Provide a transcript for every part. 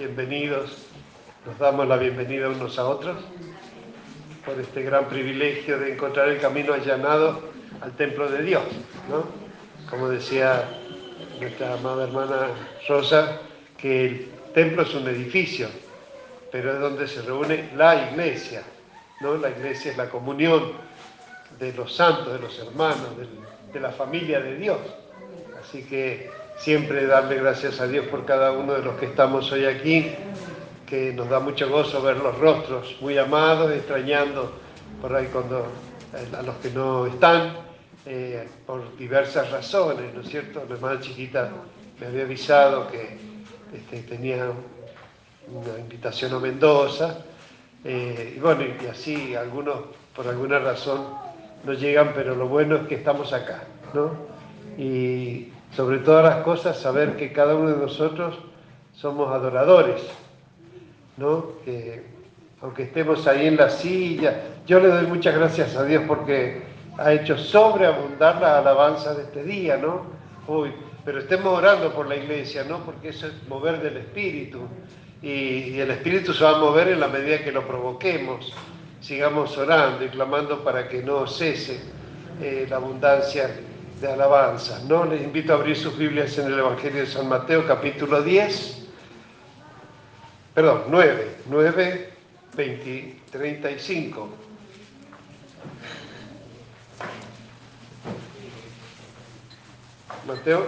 bienvenidos, nos damos la bienvenida unos a otros por este gran privilegio de encontrar el camino allanado al templo de Dios, ¿no? Como decía nuestra amada hermana Rosa, que el templo es un edificio, pero es donde se reúne la iglesia, ¿no? La iglesia es la comunión de los santos, de los hermanos, de la familia de Dios. Así que siempre darle gracias a Dios por cada uno de los que estamos hoy aquí, que nos da mucho gozo ver los rostros muy amados, extrañando por ahí cuando eh, a los que no están, eh, por diversas razones, ¿no es cierto? La hermana chiquita me había avisado que este, tenía una invitación a Mendoza, eh, y bueno, y así algunos por alguna razón no llegan, pero lo bueno es que estamos acá, ¿no? Y sobre todas las cosas, saber que cada uno de nosotros somos adoradores, ¿no? Que aunque estemos ahí en la silla, yo le doy muchas gracias a Dios porque ha hecho sobreabundar la alabanza de este día, ¿no? Pero estemos orando por la iglesia, ¿no? Porque eso es mover del Espíritu. Y, el Espíritu se va a mover en la medida que lo provoquemos. Sigamos orando y clamando para que no cese eh, la abundancia de alabanza. ¿no? Les invito a abrir sus Biblias en el Evangelio de San Mateo, capítulo 10, perdón, 9, 9, 20, 35. Mateo,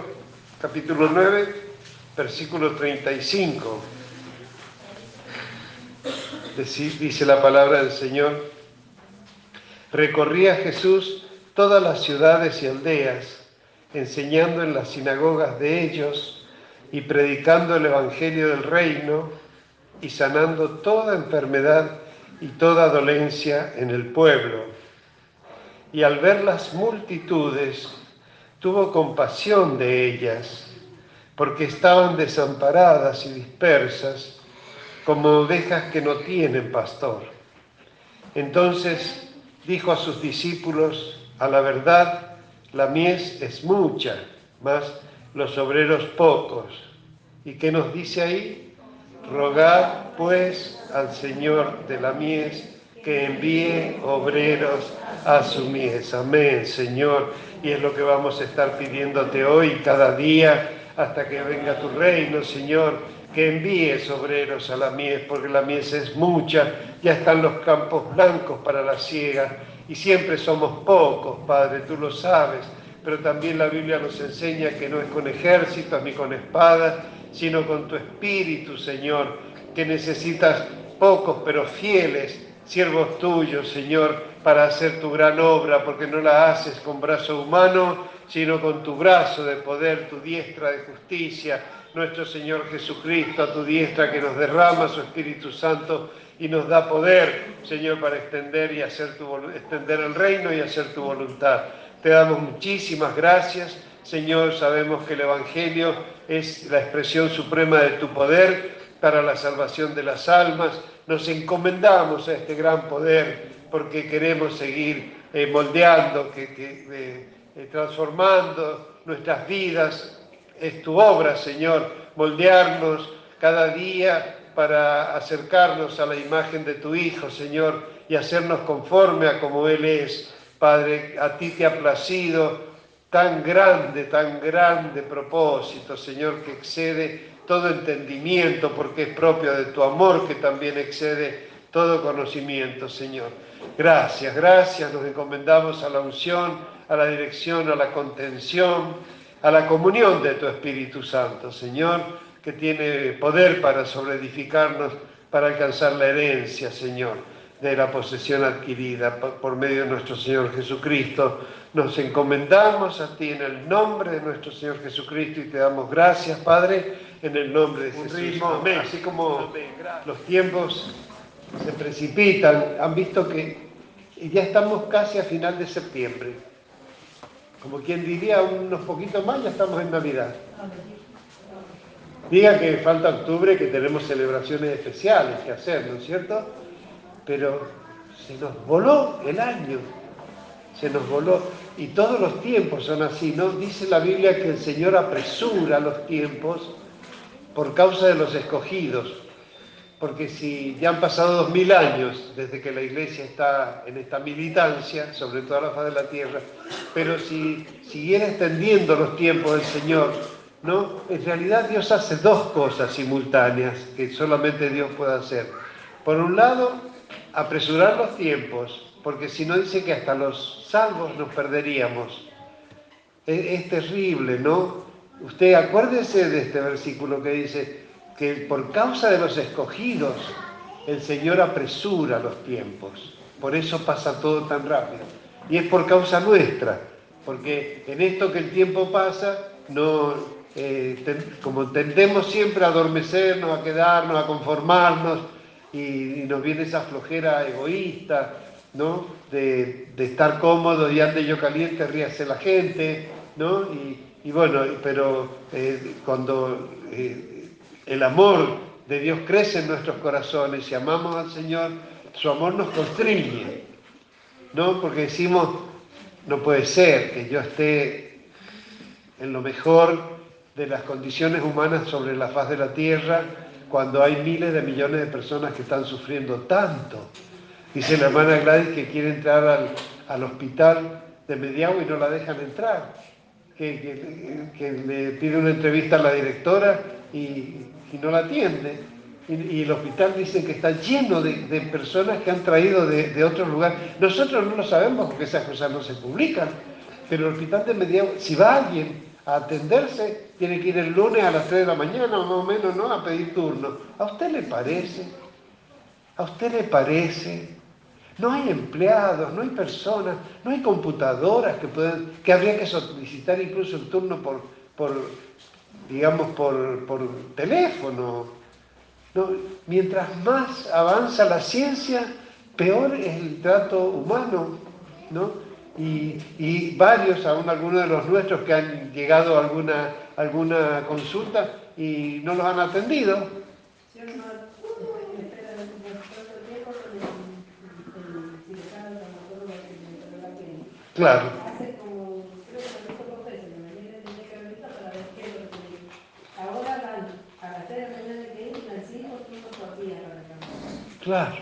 capítulo 9, versículo 35. Dice la palabra del Señor. Recorría Jesús todas las ciudades y aldeas, enseñando en las sinagogas de ellos y predicando el Evangelio del reino y sanando toda enfermedad y toda dolencia en el pueblo. Y al ver las multitudes, tuvo compasión de ellas, porque estaban desamparadas y dispersas, como ovejas que no tienen pastor. Entonces dijo a sus discípulos, a la verdad, la mies es mucha, mas los obreros pocos. ¿Y qué nos dice ahí? Rogad pues al Señor de la mies que envíe obreros a su mies. Amén, Señor. Y es lo que vamos a estar pidiéndote hoy, cada día, hasta que venga tu reino, Señor, que envíes obreros a la mies, porque la mies es mucha, ya están los campos blancos para la siega y siempre somos pocos, Padre, tú lo sabes, pero también la Biblia nos enseña que no es con ejércitos ni con espadas, sino con tu espíritu, Señor, que necesitas pocos pero fieles siervos tuyos, Señor, para hacer tu gran obra, porque no la haces con brazo humano, sino con tu brazo de poder, tu diestra de justicia, nuestro Señor Jesucristo, a tu diestra que nos derrama su Espíritu Santo y nos da poder, Señor, para extender, y hacer tu, extender el reino y hacer tu voluntad. Te damos muchísimas gracias, Señor. Sabemos que el Evangelio es la expresión suprema de tu poder para la salvación de las almas. Nos encomendamos a este gran poder porque queremos seguir eh, moldeando, que, eh, eh, transformando nuestras vidas. Es tu obra, Señor, moldearnos cada día para acercarnos a la imagen de tu Hijo, Señor, y hacernos conforme a como Él es. Padre, a ti te ha placido tan grande, tan grande propósito, Señor, que excede todo entendimiento, porque es propio de tu amor, que también excede todo conocimiento, Señor. Gracias, gracias, nos encomendamos a la unción, a la dirección, a la contención, a la comunión de tu Espíritu Santo, Señor que tiene poder para sobreedificarnos, para alcanzar la herencia, Señor, de la posesión adquirida por medio de nuestro Señor Jesucristo. Nos encomendamos a ti en el nombre de nuestro Señor Jesucristo y te damos gracias, Padre, en el nombre de Jesús. Amén. Así como los tiempos se precipitan, han visto que ya estamos casi a final de septiembre. Como quien diría, unos poquitos más, ya estamos en Navidad. Diga que falta octubre, que tenemos celebraciones especiales que hacer, ¿no es cierto? Pero se nos voló el año, se nos voló. Y todos los tiempos son así, ¿no? Dice la Biblia que el Señor apresura los tiempos por causa de los escogidos, porque si ya han pasado dos mil años desde que la iglesia está en esta militancia sobre toda la faz de la tierra, pero si siguiera extendiendo los tiempos del Señor, ¿no? En realidad Dios hace dos cosas simultáneas que solamente Dios puede hacer. Por un lado, apresurar los tiempos, porque si no dice que hasta los salvos nos perderíamos. Es, terrible, ¿no? Usted acuérdese de este versículo que dice, que por causa de los escogidos el Señor apresura los tiempos. Por eso pasa todo tan rápido. Y es por causa nuestra, porque en esto que el tiempo pasa, no, eh, como tendemos siempre a adormecernos, a quedarnos, a conformarnos, y, nos viene esa flojera egoísta, ¿no? De, estar cómodo y ande yo caliente, ríase la gente, ¿no? Y, bueno, pero eh, cuando eh, el amor de Dios crece en nuestros corazones y amamos al Señor, su amor nos constriñe, ¿no? Porque decimos, no puede ser que yo esté en lo mejor de las condiciones humanas sobre la faz de la tierra cuando hay miles de millones de personas que están sufriendo tanto. Dice la hermana Gladys que quiere entrar al, hospital de Mediagua y no la dejan entrar. Que, que, le pide una entrevista a la directora y y no la atiende. Y, el hospital dicen que está lleno de, personas que han traído de, de otros lugares. Nosotros no lo sabemos porque esas cosas no se publican, pero el hospital de Mediagua, si va alguien a atenderse, tiene que ir el lunes a las 3 de la mañana, más o menos, ¿no? A pedir turno. ¿A usted le parece? ¿A usted le parece? No hay empleados, no hay personas, no hay computadoras que puedan, que habría que solicitar incluso el turno por, por digamos, por, teléfono. Mientras más avanza la ciencia, peor es el trato humano, ¿no? Y, varios, aún algunos de los nuestros que han llegado a alguna, alguna consulta y no los han atendido. Claro. Claro.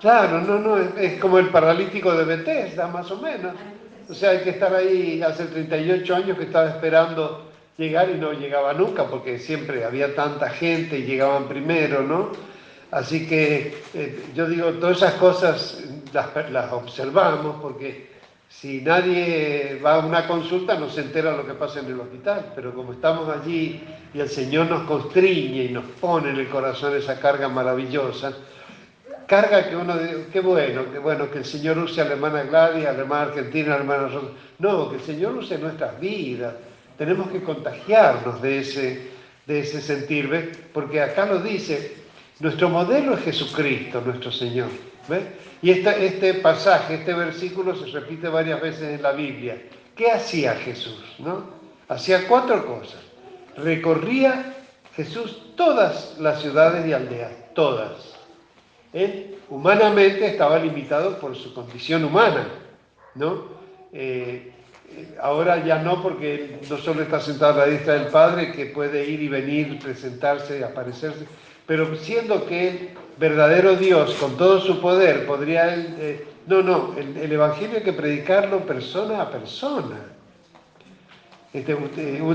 Claro, no, no, es, como el paralítico de Bethesda, más o menos. O sea, hay que estar ahí, hace 38 años que estaba esperando llegar y no llegaba nunca, porque siempre había tanta gente y llegaban primero, ¿no? Así que eh, yo digo, todas esas cosas las, las observamos porque si nadie va a una consulta no se entera lo que pasa en el hospital, pero como estamos allí y el Señor nos constriñe y nos pone en el corazón esa carga maravillosa, carga que uno dice, qué bueno, qué bueno que el Señor use a la hermana Gladys, a la hermana Argentina, a la hermana Rosa. No, que el Señor use nuestras vidas. Tenemos que contagiarnos de ese, de ese sentir, ¿ves? Porque acá lo dice, nuestro modelo es Jesucristo, nuestro Señor. Y este pasaje, este versículo se repite varias veces en la Biblia. ¿Qué hacía Jesús? ¿no? Hacía cuatro cosas. Recorría Jesús todas las ciudades y aldeas, todas. Él humanamente estaba limitado por su condición humana, ¿no? Eh, ahora ya no, porque no solo está sentado a la diestra del Padre, que puede ir y venir, presentarse, aparecerse, pero siendo que él verdadero Dios con todo su poder, podría él... Eh, no, no, el, Evangelio hay que predicarlo persona a persona. Este,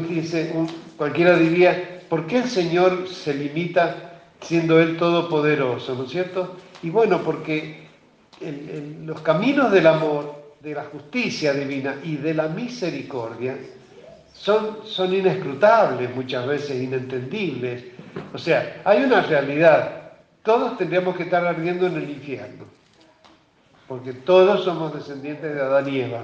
dice, cualquiera diría, ¿por qué el Señor se limita siendo Él todopoderoso? ¿No es cierto? Y bueno, porque los caminos del amor, de la justicia divina y de la misericordia son, son inescrutables muchas veces, inentendibles. O sea, hay una realidad todos tendríamos que estar ardiendo en el infierno, porque todos somos descendientes de Adán y Eva.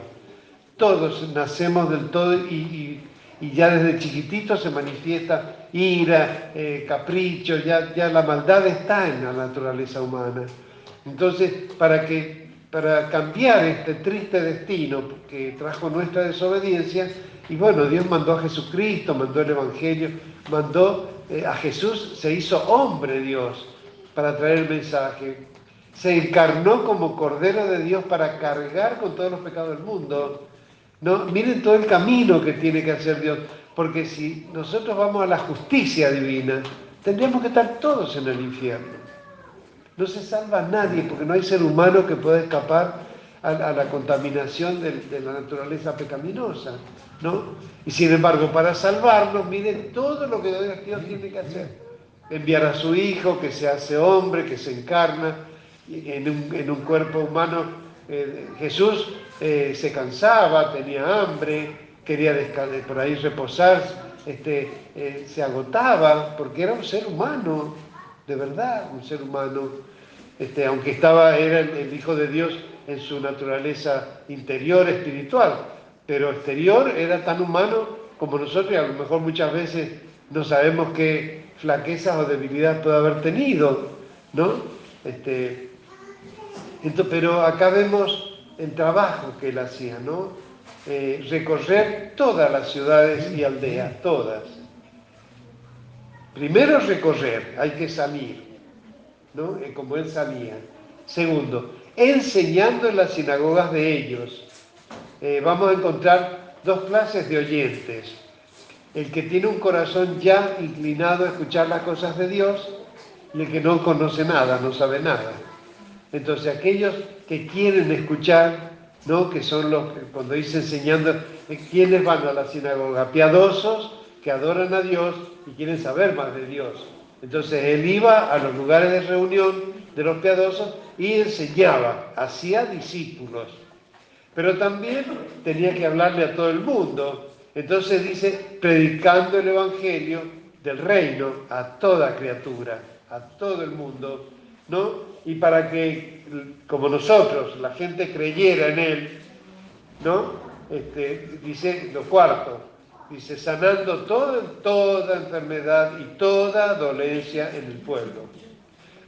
Todos nacemos del todo y, ya desde chiquitito se manifiesta ira, eh, capricho, ya, ya la maldad está en la naturaleza humana. Entonces, para, que, para cambiar este triste destino que trajo nuestra desobediencia, y bueno, Dios mandó a Jesucristo, mandó el Evangelio, mandó eh, a Jesús, se hizo hombre Dios para traer el mensaje. Se encarnó como Cordero de Dios para cargar con todos los pecados del mundo. ¿no? Miren todo el camino que tiene que hacer Dios, porque si nosotros vamos a la justicia divina, tendríamos que estar todos en el infierno. No se salva nadie, porque no hay ser humano que pueda escapar a, la contaminación de, la naturaleza pecaminosa, ¿no? Y sin embargo, para salvarnos, miren todo lo que Dios tiene que hacer. Enviar a su Hijo, que se hace hombre, que se encarna en un, cuerpo humano. Eh, Jesús eh, se cansaba, tenía hambre, quería por ahí reposar, este, eh, se agotaba, porque era un ser humano, de verdad, un ser humano. Este, aunque estaba, era el Hijo de Dios, en su naturaleza interior espiritual, pero exterior era tan humano como nosotros y a lo mejor muchas veces no sabemos qué flaquezas o debilidad puede haber tenido, ¿no? Este, pero acá vemos el trabajo que él hacía, ¿no? Eh, recorrer todas las ciudades y aldeas, todas. Primero recorrer, hay que salir, ¿no? Eh, como él salía. Segundo, enseñando en las sinagogas de ellos. Eh, vamos a encontrar dos clases de oyentes. El que tiene un corazón ya inclinado a escuchar las cosas de Dios y el que no conoce nada, no sabe nada. Entonces aquellos que quieren escuchar, ¿no? que son los que cuando dice enseñando, eh, ¿quiénes van a la sinagoga? Piadosos que adoran a Dios y quieren saber más de Dios. Entonces él iba a los lugares de reunión de los piadosos y enseñaba, hacía discípulos. Pero también tenía que hablarle a todo el mundo. Entonces dice, predicando el Evangelio del reino a toda criatura, a todo el mundo, ¿no? Y para que, como nosotros, la gente creyera en él, ¿no? Este, dice lo cuarto, dice, sanando toda, toda enfermedad y toda dolencia en el pueblo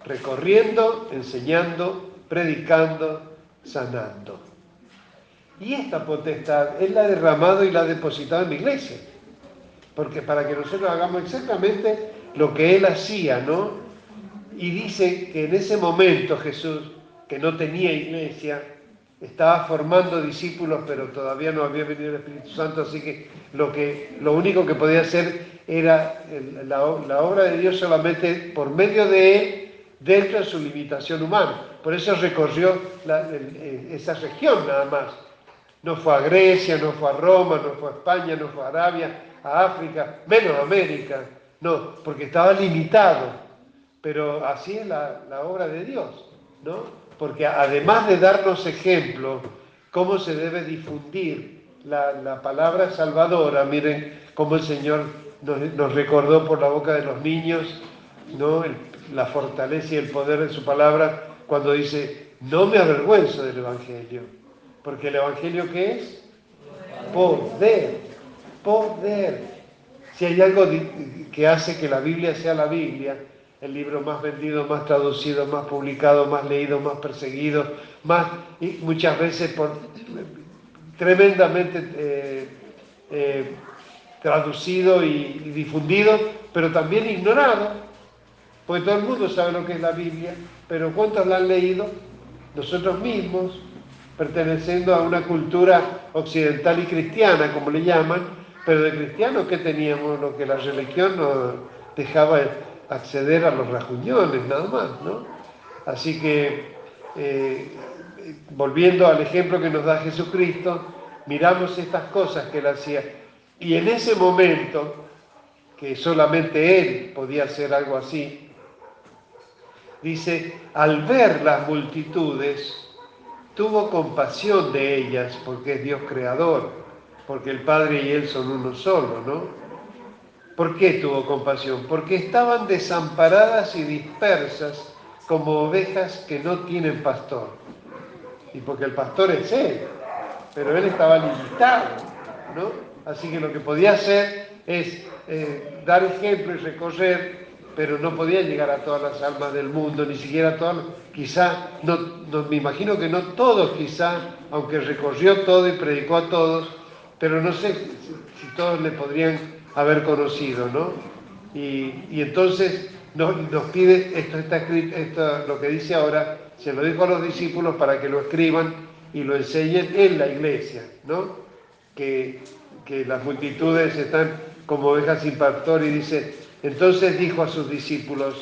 recorriendo, enseñando, predicando, sanando. Y esta potestad Él la ha derramado y la ha depositado en la iglesia. Porque para que nosotros hagamos exactamente lo que Él hacía, ¿no? Y dice que en ese momento Jesús, que no tenía iglesia, estaba formando discípulos, pero todavía no había venido el Espíritu Santo, así que lo, que, lo único que podía hacer era la, la obra de Dios solamente por medio de Él dentro de su limitación humana. Por eso recorrió esa región nada más. No fue a Grecia, no fue a Roma, no fue a España, no fue a Arabia, a África, menos a América. No, porque estaba limitado. Pero así es la, obra de Dios, ¿no? Porque además de darnos ejemplo, cómo se debe difundir la, palabra salvadora, miren cómo el Señor nos, recordó por la boca de los niños, ¿no? La fortaleza y el poder de su palabra cuando dice, no me avergüenzo del Evangelio, porque el Evangelio ¿qué es? Poder, poder. Si hay algo que hace que la Biblia sea la Biblia, el libro más vendido, más traducido, más publicado, más leído, más perseguido, más muchas veces por tremendamente eh, eh, traducido y difundido, pero también ignorado porque todo el mundo sabe lo que es la Biblia, pero ¿cuántos la han leído? Nosotros mismos, perteneciendo a una cultura occidental y cristiana, como le llaman, pero de cristianos que teníamos lo que la religión nos dejaba acceder a los rajuñones, nada más, ¿no? Así que, eh, volviendo al ejemplo que nos da Jesucristo, miramos estas cosas que él hacía. Y en ese momento, que solamente él podía hacer algo así, Dice, al ver las multitudes, tuvo compasión de ellas porque es Dios creador, porque el Padre y Él son uno solo, ¿no? ¿Por qué tuvo compasión? Porque estaban desamparadas y dispersas como ovejas que no tienen pastor. Y porque el pastor es Él, pero Él estaba limitado, ¿no? Así que lo que podía hacer es eh, dar ejemplo y recorrer pero no podía llegar a todas las almas del mundo, ni siquiera a todas, quizá, no, me imagino que no todos quizá, aunque recorrió todo y predicó a todos, pero no sé si, todos le podrían haber conocido, ¿no? Y, entonces nos, pide, esto está escrito, esto, lo que dice ahora, se lo dijo a los discípulos para que lo escriban y lo enseñen en la iglesia, ¿no? que, que las multitudes están como ovejas sin pastor y dice, entonces dijo a sus discípulos,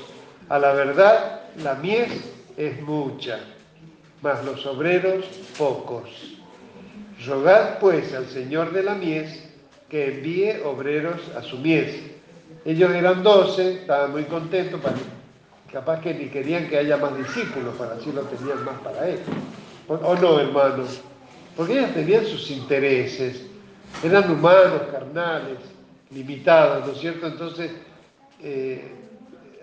a la verdad la mies es mucha, mas los obreros pocos. Rogad pues al Señor de la mies que envíe obreros a su mies. Ellos eran doce, estaban muy contentos, capaz que ni querían que haya más discípulos, para así lo tenían más para ellos. ¿O no, hermanos? Porque ellos tenían sus intereses, eran humanos, carnales, limitados, ¿no es cierto? Entonces, eh,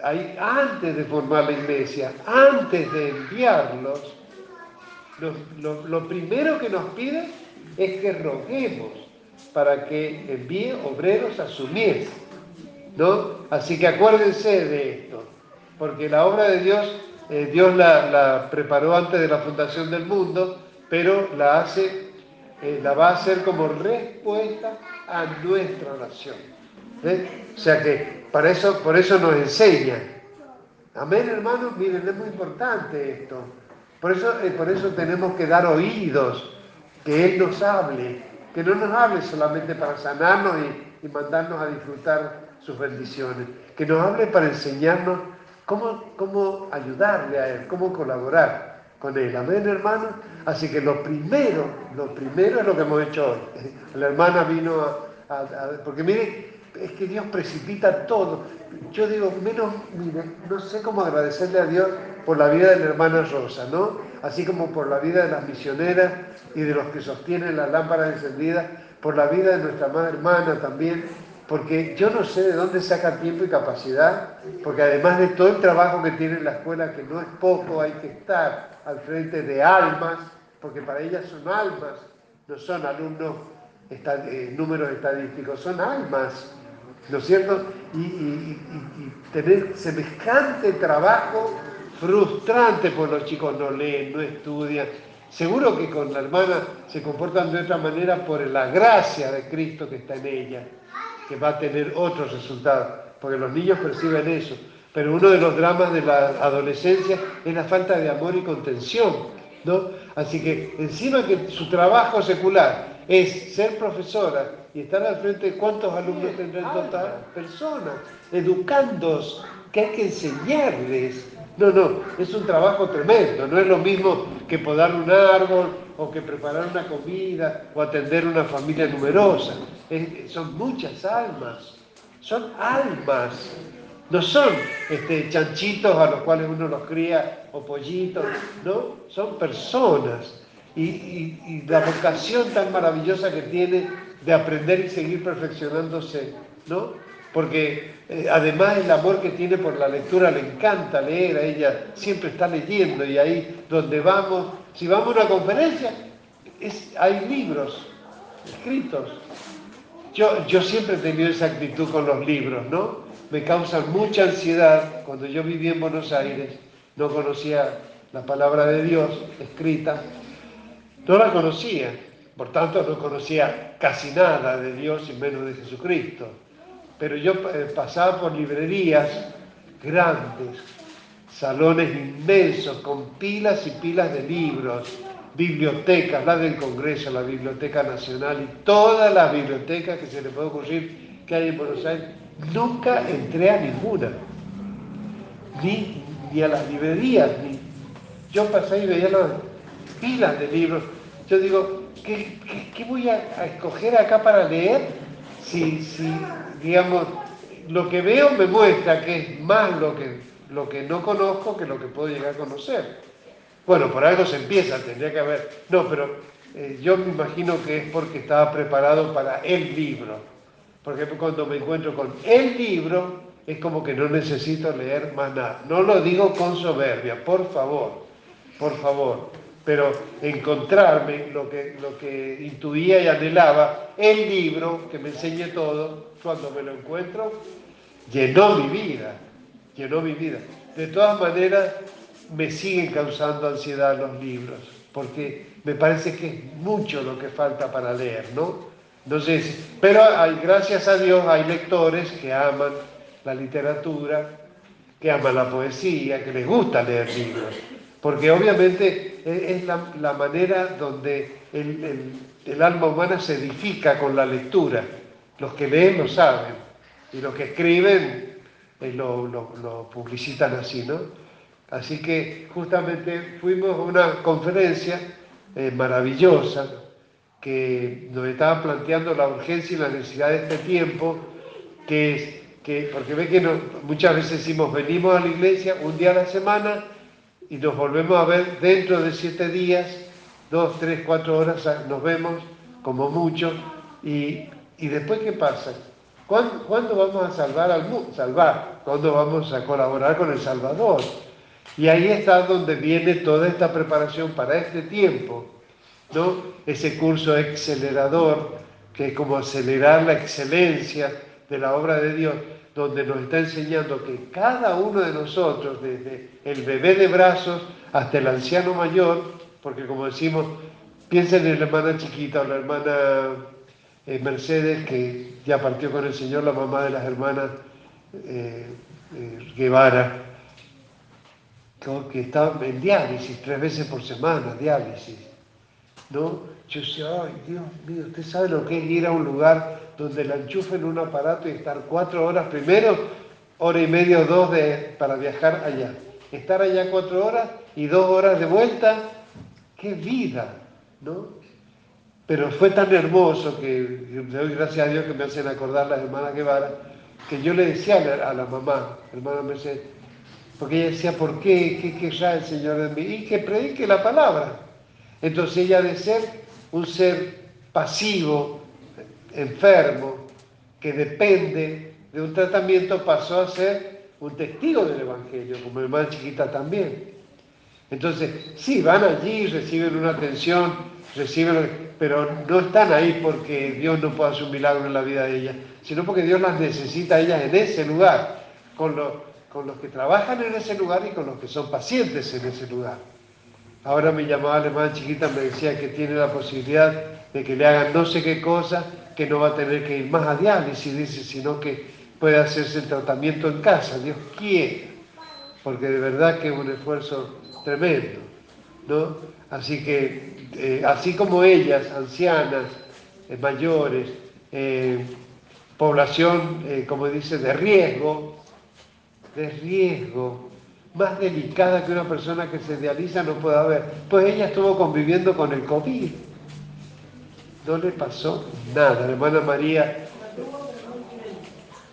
antes de formar la iglesia, antes de enviarlos, lo, primero que nos pide es que roguemos para que envíe obreros a su mies, ¿no? Así que acuérdense de esto, porque la obra de Dios, eh, Dios la, preparó antes de la fundación del mundo, pero la hace, eh, la va a hacer como respuesta a nuestra nación. O sea que para eso, por eso nos enseña. Amén, hermanos, miren, es muy importante esto. Por eso, eh, por eso tenemos que dar oídos, que Él nos hable, que no nos hable solamente para sanarnos y, mandarnos a disfrutar sus bendiciones, que nos hable para enseñarnos cómo, cómo ayudarle a Él, cómo colaborar con Él. Amén, hermanos. Así que lo primero, lo primero es lo que hemos hecho hoy. La hermana vino a, porque mire, es que Dios precipita todo. Yo digo, menos, mire, no sé cómo agradecerle a Dios por la vida de la hermana Rosa, ¿no? Así como por la vida de las misioneras y de los que sostienen las lámparas encendidas, por la vida de nuestra madre hermana también, porque yo no sé de dónde saca tiempo y capacidad, porque además de todo el trabajo que tiene en la escuela, que no es poco, hay que estar al frente de almas, porque para ellas son almas, no son alumnos, eh, números estadísticos, son almas ¿no es cierto? Y, tener semejante trabajo frustrante, por los chicos no leen, no estudian. Seguro que con la hermana se comportan de otra manera por la gracia de Cristo que está en ella, que va a tener otros resultados, porque los niños perciben eso. Pero uno de los dramas de la adolescencia es la falta de amor y contención, ¿no? Así que encima que su trabajo secular es ser profesora y estar al frente de cuántos alumnos tendrán total, personas, educandos, que hay que enseñarles. No, no, es un trabajo tremendo, no es lo mismo que podar un árbol o que preparar una comida o atender una familia numerosa. son muchas almas, son almas, no son este, chanchitos a los cuales uno los cría o pollitos, no, son personas. y la vocación tan maravillosa que tiene de aprender y seguir perfeccionándose, ¿no? Porque eh, además el amor que tiene por la lectura le encanta leer, a ella siempre está leyendo y ahí donde vamos, si vamos a una conferencia, hay libros escritos. Yo, yo siempre he tenido esa actitud con los libros, ¿no? Me causan mucha ansiedad. Cuando yo vivía en Buenos Aires, no conocía la palabra de Dios escrita, no la conocía. Por tanto, no conocía casi nada de Dios y menos de Jesucristo. Pero yo eh, pasaba por librerías grandes, salones inmensos, con pilas y pilas de libros, bibliotecas, la del Congreso, la Biblioteca Nacional y todas las bibliotecas que se le puede ocurrir que hay en Buenos Aires. Nunca entré a ninguna, ni, ni a las librerías, ni. Yo pasé y veía las pilas de libros. Yo digo, ¿qué, voy a, escoger acá para leer? Si, si, digamos, lo que veo me muestra que es más lo que, lo que no conozco que lo que puedo llegar a conocer. Bueno, por algo se empieza, tendría que haber. No, pero eh, yo me imagino que es porque estaba preparado para el libro. Porque cuando me encuentro con el libro, es como que no necesito leer más nada. No lo digo con soberbia, por favor, por favor pero encontrarme lo que, lo que intuía y anhelaba, el libro que me enseñe todo, cuando me lo encuentro, llenó mi vida, llenó mi vida. De todas maneras, me siguen causando ansiedad los libros, porque me parece que es mucho lo que falta para leer, ¿no? Entonces, pero gracias a Dios hay lectores que aman la literatura, que aman la poesía, que les gusta leer libros porque obviamente e, es la, manera donde el, alma humana se edifica con la lectura. Los que leen lo saben y los que escriben eh, lo, publicitan así, ¿no? Así que justamente fuimos a una conferencia eh, maravillosa que nos estaba planteando la urgencia y la necesidad de este tiempo, que que, porque ve que muchas veces decimos, venimos a la iglesia un día a la semana y nos volvemos a ver dentro de siete días, dos, tres, cuatro horas nos vemos como mucho, y, después ¿qué pasa? ¿Cuándo, vamos a salvar al mundo? Salvar, ¿cuándo vamos a colaborar con el Salvador? Y ahí está donde viene toda esta preparación para este tiempo, ¿no? Ese curso acelerador, que es como acelerar la excelencia de la obra de Dios, donde nos está enseñando que cada uno de nosotros, desde el bebé de brazos hasta el anciano mayor, porque como decimos, piensen en la hermana chiquita o la hermana eh, Mercedes, que ya partió con el Señor, la mamá de las hermanas eh, eh, Guevara, que está en diálisis tres veces por semana, diálisis. ¿no? Yo decía, ay Dios mío, usted sabe lo que es ir a un lugar donde la enchufen un aparato y estar cuatro horas primero, hora y media o dos de, para viajar allá. Estar allá cuatro horas y dos horas de vuelta, qué vida, ¿no? Pero fue tan hermoso que le doy gracias a Dios que me hacen acordar las hermanas Guevara, que yo le decía a la, mamá, hermana Mercedes, porque ella decía, ¿por qué? ¿Qué querrá el Señor de mí? Y que predique la palabra. Entonces ella de ser un ser pasivo, enfermo, que depende de un tratamiento, pasó a ser un testigo del Evangelio, como hermana chiquita también. Entonces, sí, van allí, reciben una atención, reciben, pero no están ahí porque Dios no pueda hacer un milagro en la vida de ellas, sino porque Dios las necesita a ellas en ese lugar, con, con los que trabajan en ese lugar y con los que son pacientes en ese lugar. Ahora me llamaba la hermana chiquita, me decía que tiene la posibilidad de que le hagan no sé qué cosa que no va a tener que ir más a diálisis, dice, sino que puede hacerse el tratamiento en casa, Dios quiere, porque de verdad que es un esfuerzo tremendo, ¿no? Así que, eh, así como ellas, ancianas, eh, mayores, eh, población, como dice, de riesgo, de riesgo, más delicada que una persona que se dializa no puede haber. Pues ella estuvo conviviendo con el COVID no le pasó nada. La hermana María,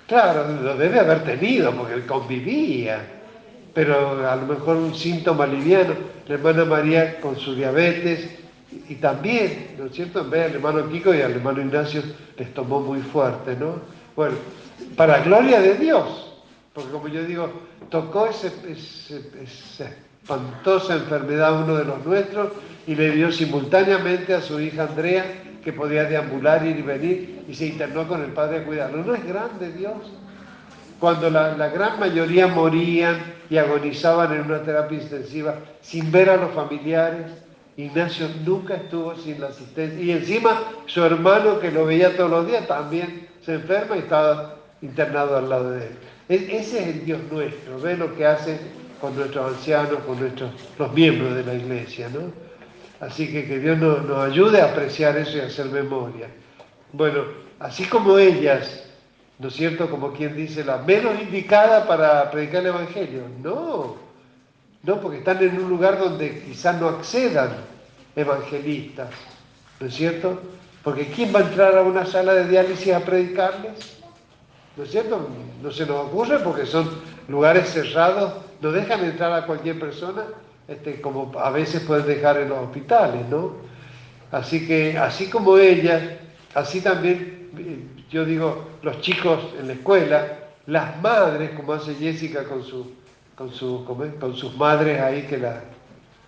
claro, lo debe haber tenido porque convivía, pero a lo mejor un síntoma liviano. La hermana María con su diabetes y también, ¿no es cierto? En vez al hermano Kiko y al hermano Ignacio les tomó muy fuerte, ¿no? Bueno, para gloria de Dios, porque como yo digo, tocó esa espantosa enfermedad a uno de los nuestros y le dio simultáneamente a su hija Andrea que podía deambular, ir y venir, y se internó con el padre a cuidarlo. ¿No es grande Dios? Cuando la, gran mayoría morían y agonizaban en una terapia intensiva sin ver a los familiares, Ignacio nunca estuvo sin la asistencia. Y encima su hermano que lo veía todos los días también se enferma y estaba internado al lado de él. E, ese es el Dios nuestro, ve lo que hace con nuestros ancianos, con nuestros, los miembros de la iglesia, ¿no? Así que que Dios nos, ayude a apreciar eso y a hacer memoria. Bueno, así como ellas, ¿no es cierto? Como quien dice, la menos indicada para predicar el Evangelio. No, no, porque están en un lugar donde quizás no accedan evangelistas, ¿no es cierto? Porque ¿quién va a entrar a una sala de diálisis a predicarles? ¿No es cierto? No se nos ocurre porque son lugares cerrados, no dejan entrar a cualquier persona este, como a veces pueden dejar en los hospitales, ¿no? Así que, así como ella, así también, yo digo, los chicos en la escuela, las madres, como hace Jessica con, su, con, su, con sus madres ahí que la,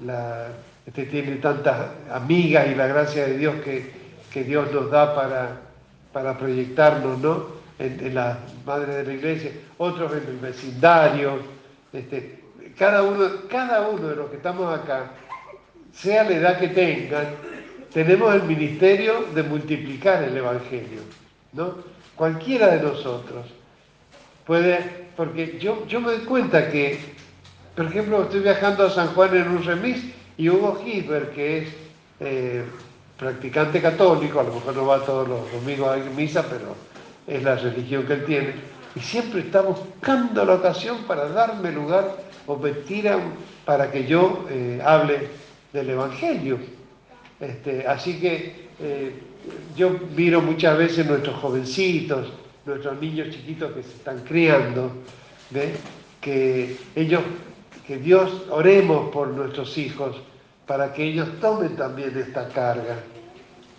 la este, tiene tantas amigas y la gracia de Dios que, Dios nos da para, para proyectarnos, ¿no? En, las madres de la iglesia, otros en el vecindario, este, cada uno, cada uno de los que estamos acá, sea la edad que tengan, tenemos el ministerio de multiplicar el Evangelio, ¿no? Cualquiera de nosotros puede, porque yo, yo me doy cuenta que, por ejemplo, estoy viajando a San Juan en un remis y Hugo Gisbert, que es eh, practicante católico, a lo mejor no va todos los domingos a misa, pero es la religión que él tiene, y siempre está buscando la ocasión para darme lugar o me tiran para que yo eh, hable del Evangelio. Este, así que eh, yo miro muchas veces nuestros jovencitos, nuestros niños chiquitos que se están criando, que ellos, que Dios oremos por nuestros hijos para que ellos tomen también esta carga.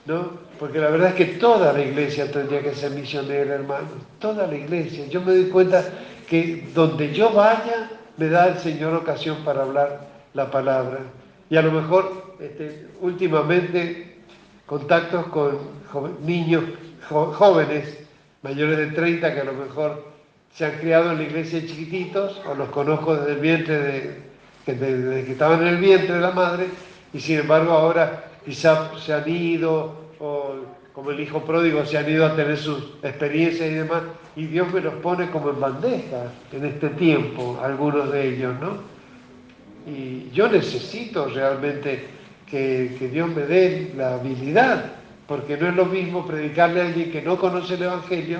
¿no? Porque la verdad es que toda la iglesia tendría que ser misionera, hermano. Toda la iglesia. Yo me doy cuenta que donde yo vaya, me da el Señor ocasión para hablar la palabra. Y a lo mejor, este, últimamente, contactos con niños jóvenes, mayores de 30, que a lo mejor se han criado en la iglesia chiquititos, o los conozco desde el vientre de, desde que estaban en el vientre de la madre, y sin embargo ahora quizás se han ido, o como el hijo pródigo, se han ido a tener sus experiencias y demás, y Dios me los pone como en bandeja en este tiempo, algunos de ellos, ¿no? Y yo necesito realmente que, que Dios me dé la habilidad, porque no es lo mismo predicarle a alguien que no conoce el Evangelio,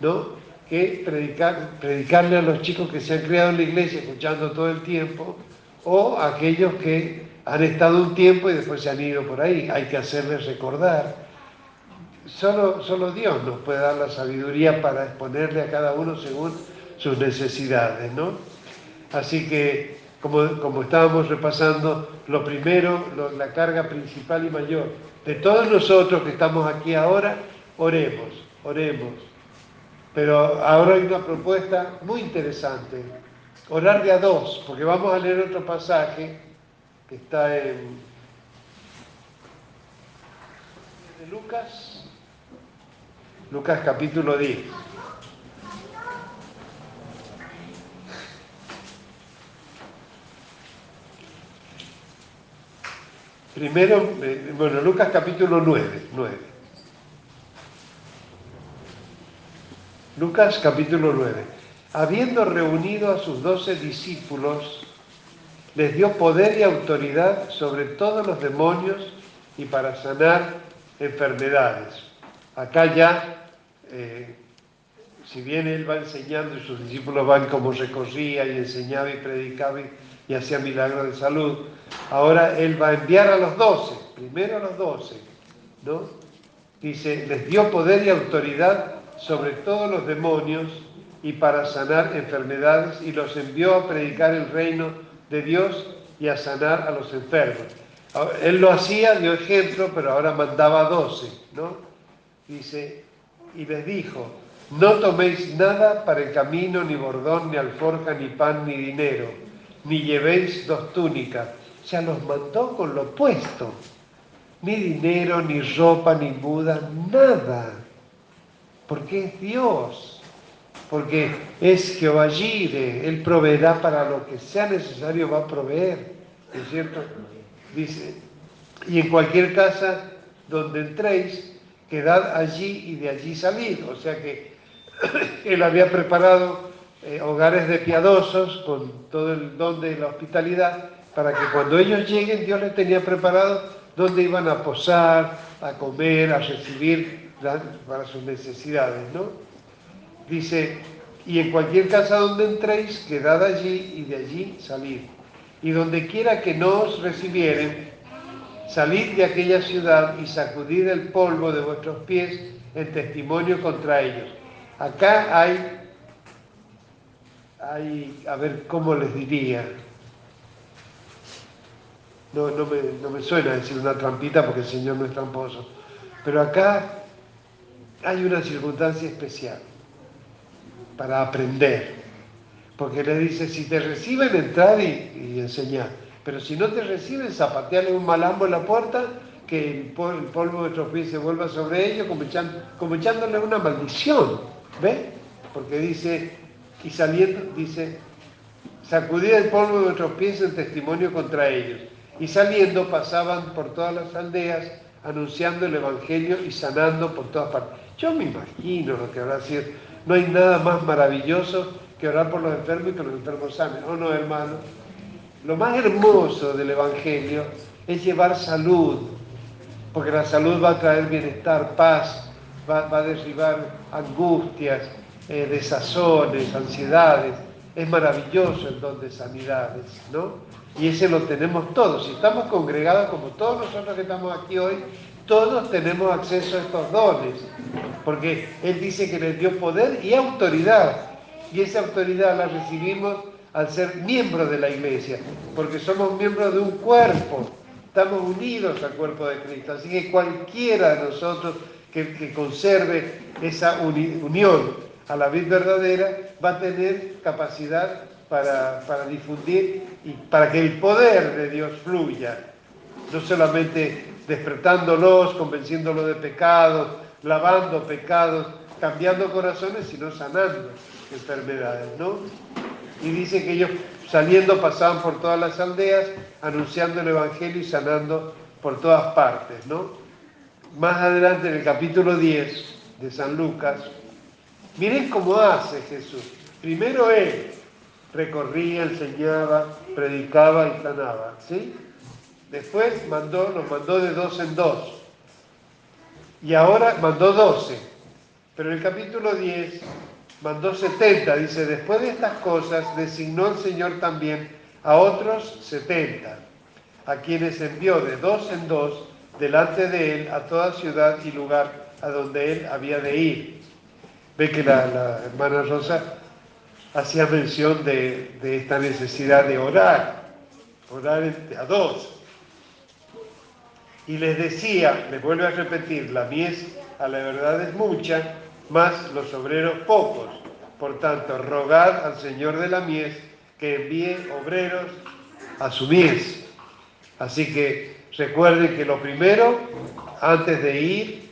¿no? que predicar, predicarle a los chicos que se han criado en la iglesia escuchando todo el tiempo, o a aquellos que han estado un tiempo y después se han ido por ahí. Hay que hacerles recordar. Solo, solo Dios nos puede dar la sabiduría para exponerle a cada uno según sus necesidades, ¿no? Así que, como, como estábamos repasando, lo primero, la carga principal y mayor de todos nosotros que estamos aquí ahora, oremos, oremos pero ahora hay una propuesta muy interesante, orar de a dos, porque vamos a leer otro pasaje está en Lucas, Lucas capítulo 10. Primero, eh, bueno, Lucas capítulo 9, 9. Lucas capítulo 9. Habiendo reunido a sus doce discípulos, les dio poder y autoridad sobre todos los demonios y para sanar enfermedades. Acá ya, eh, si bien él va enseñando y sus discípulos van como recorría y enseñaba y predicaba y, hacía milagros de salud, ahora él va a enviar a los doce, primero a los doce, ¿no? Dice, les dio poder y autoridad sobre todos los demonios y para sanar enfermedades y los envió a predicar el reino de Dios y a sanar a los enfermos. Él lo hacía, dio ejemplo, pero ahora mandaba doce, ¿no? Dice, y les dijo, no toméis nada para el camino, ni bordón, ni alforja, ni pan, ni dinero, ni llevéis dos túnicas. Sea, los mandó con lo puesto. Ni dinero, ni ropa, ni muda, nada porque es Dios, porque es Jehová Jire, Él proveerá para lo que sea necesario, va a proveer, ¿es cierto? Dice, y en cualquier casa donde entréis, quedad allí y de allí salid. O sea que Él había preparado eh, hogares de piadosos con todo el don de la hospitalidad, para que cuando ellos lleguen Dios les tenía preparado donde iban a posar, a comer, a recibir para sus necesidades, ¿no? Dice, y en cualquier casa donde entréis, quedad allí y de allí salid. Y donde quiera que no os recibieren, salid de aquella ciudad y sacudid el polvo de vuestros pies en testimonio contra ellos. Acá hay, hay a ver cómo les diría, no, no, me, no me suena decir una trampita porque el Señor no es tramposo, pero acá hay una circunstancia especial para aprender. Porque le dice, si te reciben, entrar y, enseñar. Pero si no te reciben, zapatearle un malambo en la puerta, que el, polvo de nuestros pies se vuelva sobre ellos, como, echándole una maldición. ¿Ve? Porque dice, y saliendo, dice, sacudía el polvo de nuestros pies en testimonio contra ellos. Y saliendo pasaban por todas las aldeas anunciando el Evangelio y sanando por todas partes. Yo me imagino lo que habrá sido. No hay nada más maravilloso que orar por los enfermos y que los enfermos sanen. ¿O no, hermano? Lo más hermoso del Evangelio es llevar salud, porque la salud va a traer bienestar, paz, va, a derribar angustias, eh, desazones, ansiedades. Es maravilloso el don de sanidades, ¿no? Y ese lo tenemos todos. Si estamos congregados como todos nosotros que estamos aquí hoy, todos tenemos acceso a estos dones, porque Él dice que les dio poder y autoridad, y esa autoridad la recibimos al ser miembros de la iglesia, porque somos miembros de un cuerpo, estamos unidos al cuerpo de Cristo, así que cualquiera de nosotros que, conserve esa unión a la vida verdadera va a tener capacidad para, para difundir y para que el poder de Dios fluya, no solamente despertándolos, convenciéndolos de pecados, lavando pecados, cambiando corazones, sino sanando enfermedades, ¿no? Y dice que ellos saliendo pasaban por todas las aldeas, anunciando el Evangelio y sanando por todas partes, ¿no? Más adelante en el capítulo 10 de San Lucas, miren cómo hace Jesús. Primero él recorría, enseñaba, predicaba y sanaba, ¿sí? Después mandó, los mandó de dos en dos. Y ahora mandó doce. Pero en el capítulo 10 mandó setenta. Dice, después de estas cosas designó el Señor también a otros setenta, a quienes envió de dos en dos delante de él a toda ciudad y lugar a donde él había de ir. Ve que la, hermana Rosa hacía mención de, de esta necesidad de orar, orar a dos. Y les decía, les vuelvo a repetir, la mies a la verdad es mucha, más los obreros pocos. Por tanto, rogad al Señor de la mies que envíe obreros a su mies. Así que recuerden que lo primero, antes de ir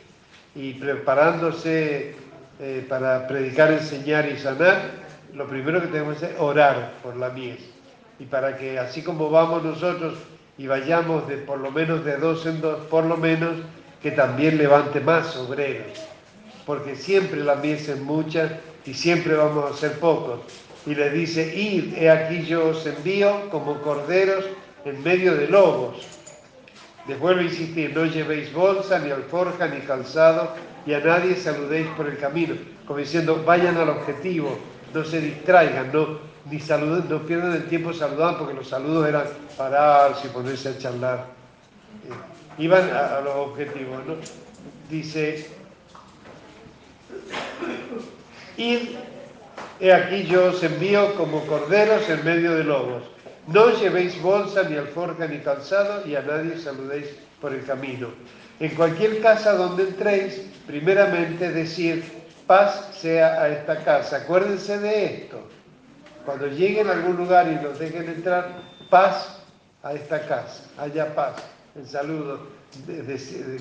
y preparándose eh, para predicar, enseñar y sanar, lo primero que tenemos es orar por la mies. Y para que así como vamos nosotros y vayamos de por lo menos de dos en dos, por lo menos que también levante más obreros, porque siempre la mies es mucha y siempre vamos a ser pocos. Y le dice, id, he aquí yo os envío como corderos en medio de lobos. Les vuelvo a insistir, no llevéis bolsa, ni alforja, ni calzado, y a nadie saludéis por el camino, como diciendo, vayan al objetivo, no se distraigan, no, ni no pierdan el tiempo saludando, porque los saludos eran pararse y ponerse a charlar. Eh, iban a, los objetivos, ¿no? Dice, id, he aquí yo os envío como corderos en medio de lobos. No llevéis bolsa, ni alforja, ni calzado, y a nadie saludéis por el camino. En cualquier casa donde entréis, primeramente decir, paz sea a esta casa. Acuérdense de esto cuando lleguen a algún lugar y los dejen entrar, paz a esta casa, haya paz, el saludo,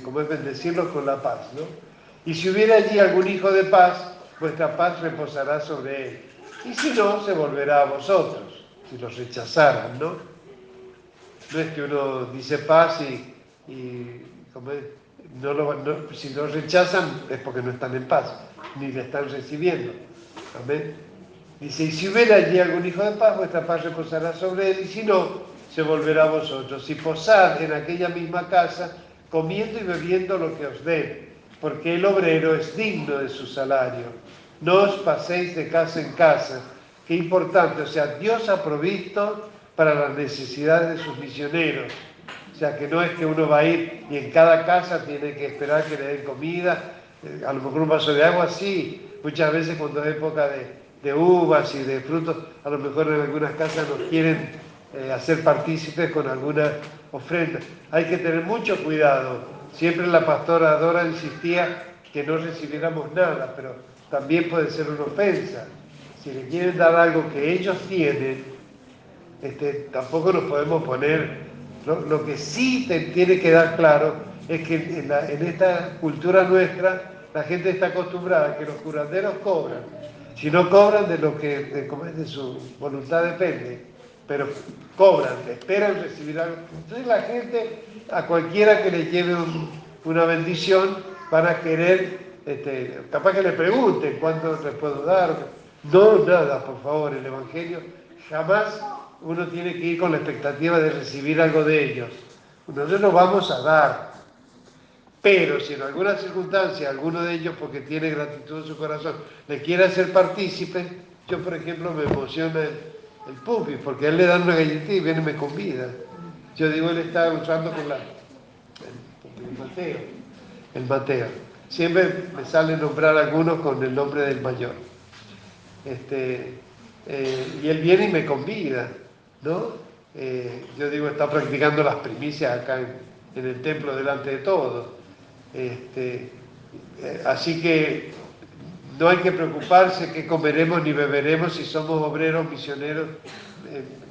como es bendecirlos con la paz, ¿no? Y si hubiera allí algún hijo de paz, vuestra paz reposará sobre él. Y si no, se volverá a vosotros, si los rechazaran, ¿no? No es que uno dice paz y, si los rechazan es porque no están en paz, ni le están recibiendo. Amén. Dice, y si hubiera allí algún hijo de paz, vuestra paz reposará sobre él, y si no, se volverá a vosotros. Y posad en aquella misma casa, comiendo y bebiendo lo que os den, porque el obrero es digno de su salario. No os paséis de casa en casa. Qué importante, o sea, Dios ha provisto para las necesidades de sus misioneros. O sea, que no es que uno va a ir y en cada casa tiene que esperar que le den comida, eh, a lo mejor un vaso de agua, sí. Muchas veces cuando es época de, de uvas y de frutos, a lo mejor en algunas casas nos quieren eh, hacer partícipes con alguna ofrenda. Hay que tener mucho cuidado. Siempre la pastora Dora insistía que no recibiéramos nada, pero también puede ser una ofensa. Si le quieren dar algo que ellos tienen, este, tampoco nos podemos poner... Lo, que sí tiene que dar claro es que en, en esta cultura nuestra la gente está acostumbrada a que los curanderos cobran si no cobran de lo que de, su voluntad depende, pero cobran, esperan recibir algo. Entonces la gente, a cualquiera que le lleve una bendición, van a querer, este, capaz que le pregunten cuánto les puedo dar. No, nada, por favor, el Evangelio jamás uno tiene que ir con la expectativa de recibir algo de ellos. Nosotros nos vamos a dar. Pero si en alguna circunstancia alguno de ellos, porque tiene gratitud en su corazón, le quiere hacer partícipe, yo por ejemplo me emociona el, el pupi, porque él le dan una galletita y viene y me convida. Yo digo, él está usando con la... El, Mateo. El Mateo. Siempre me sale nombrar algunos con el nombre del mayor. Este, eh, y él viene y me convida, ¿no? Eh, yo digo, está practicando las primicias acá en, el templo delante de todos. Este, eh, así que no hay que preocuparse qué comeremos ni beberemos si somos obreros, misioneros,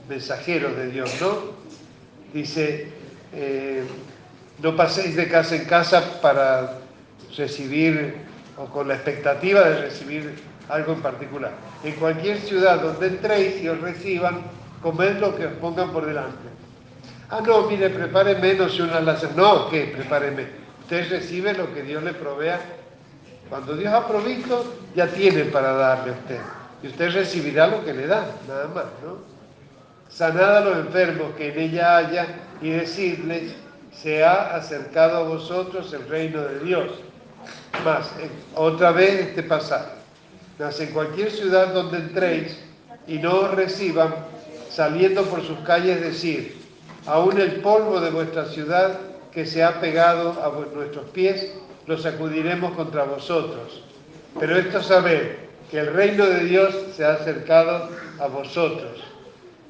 mensajeros de Dios, ¿no? Dice, no paséis de casa en casa para recibir o con la expectativa de recibir algo en particular. En cualquier ciudad donde entréis y os reciban, comed lo que os pongan por delante. Ah, no, mire, prepáreme, no si una las... No, ¿qué? Prepáreme. Usted recibe lo que Dios le provea. Cuando Dios ha provisto, ya tiene para darle a usted. Y usted recibirá lo que le da, nada más, ¿no? Sanad a los enfermos que en ella haya y decirles, se ha acercado a vosotros el reino de Dios. Más, eh, otra vez este pasaje en cualquier ciudad donde entréis y no os reciban, saliendo por sus calles decir, aún el polvo de vuestra ciudad que se ha pegado a nuestros pies, lo sacudiremos contra vosotros. Pero esto sabed, que el reino de Dios se ha acercado a vosotros.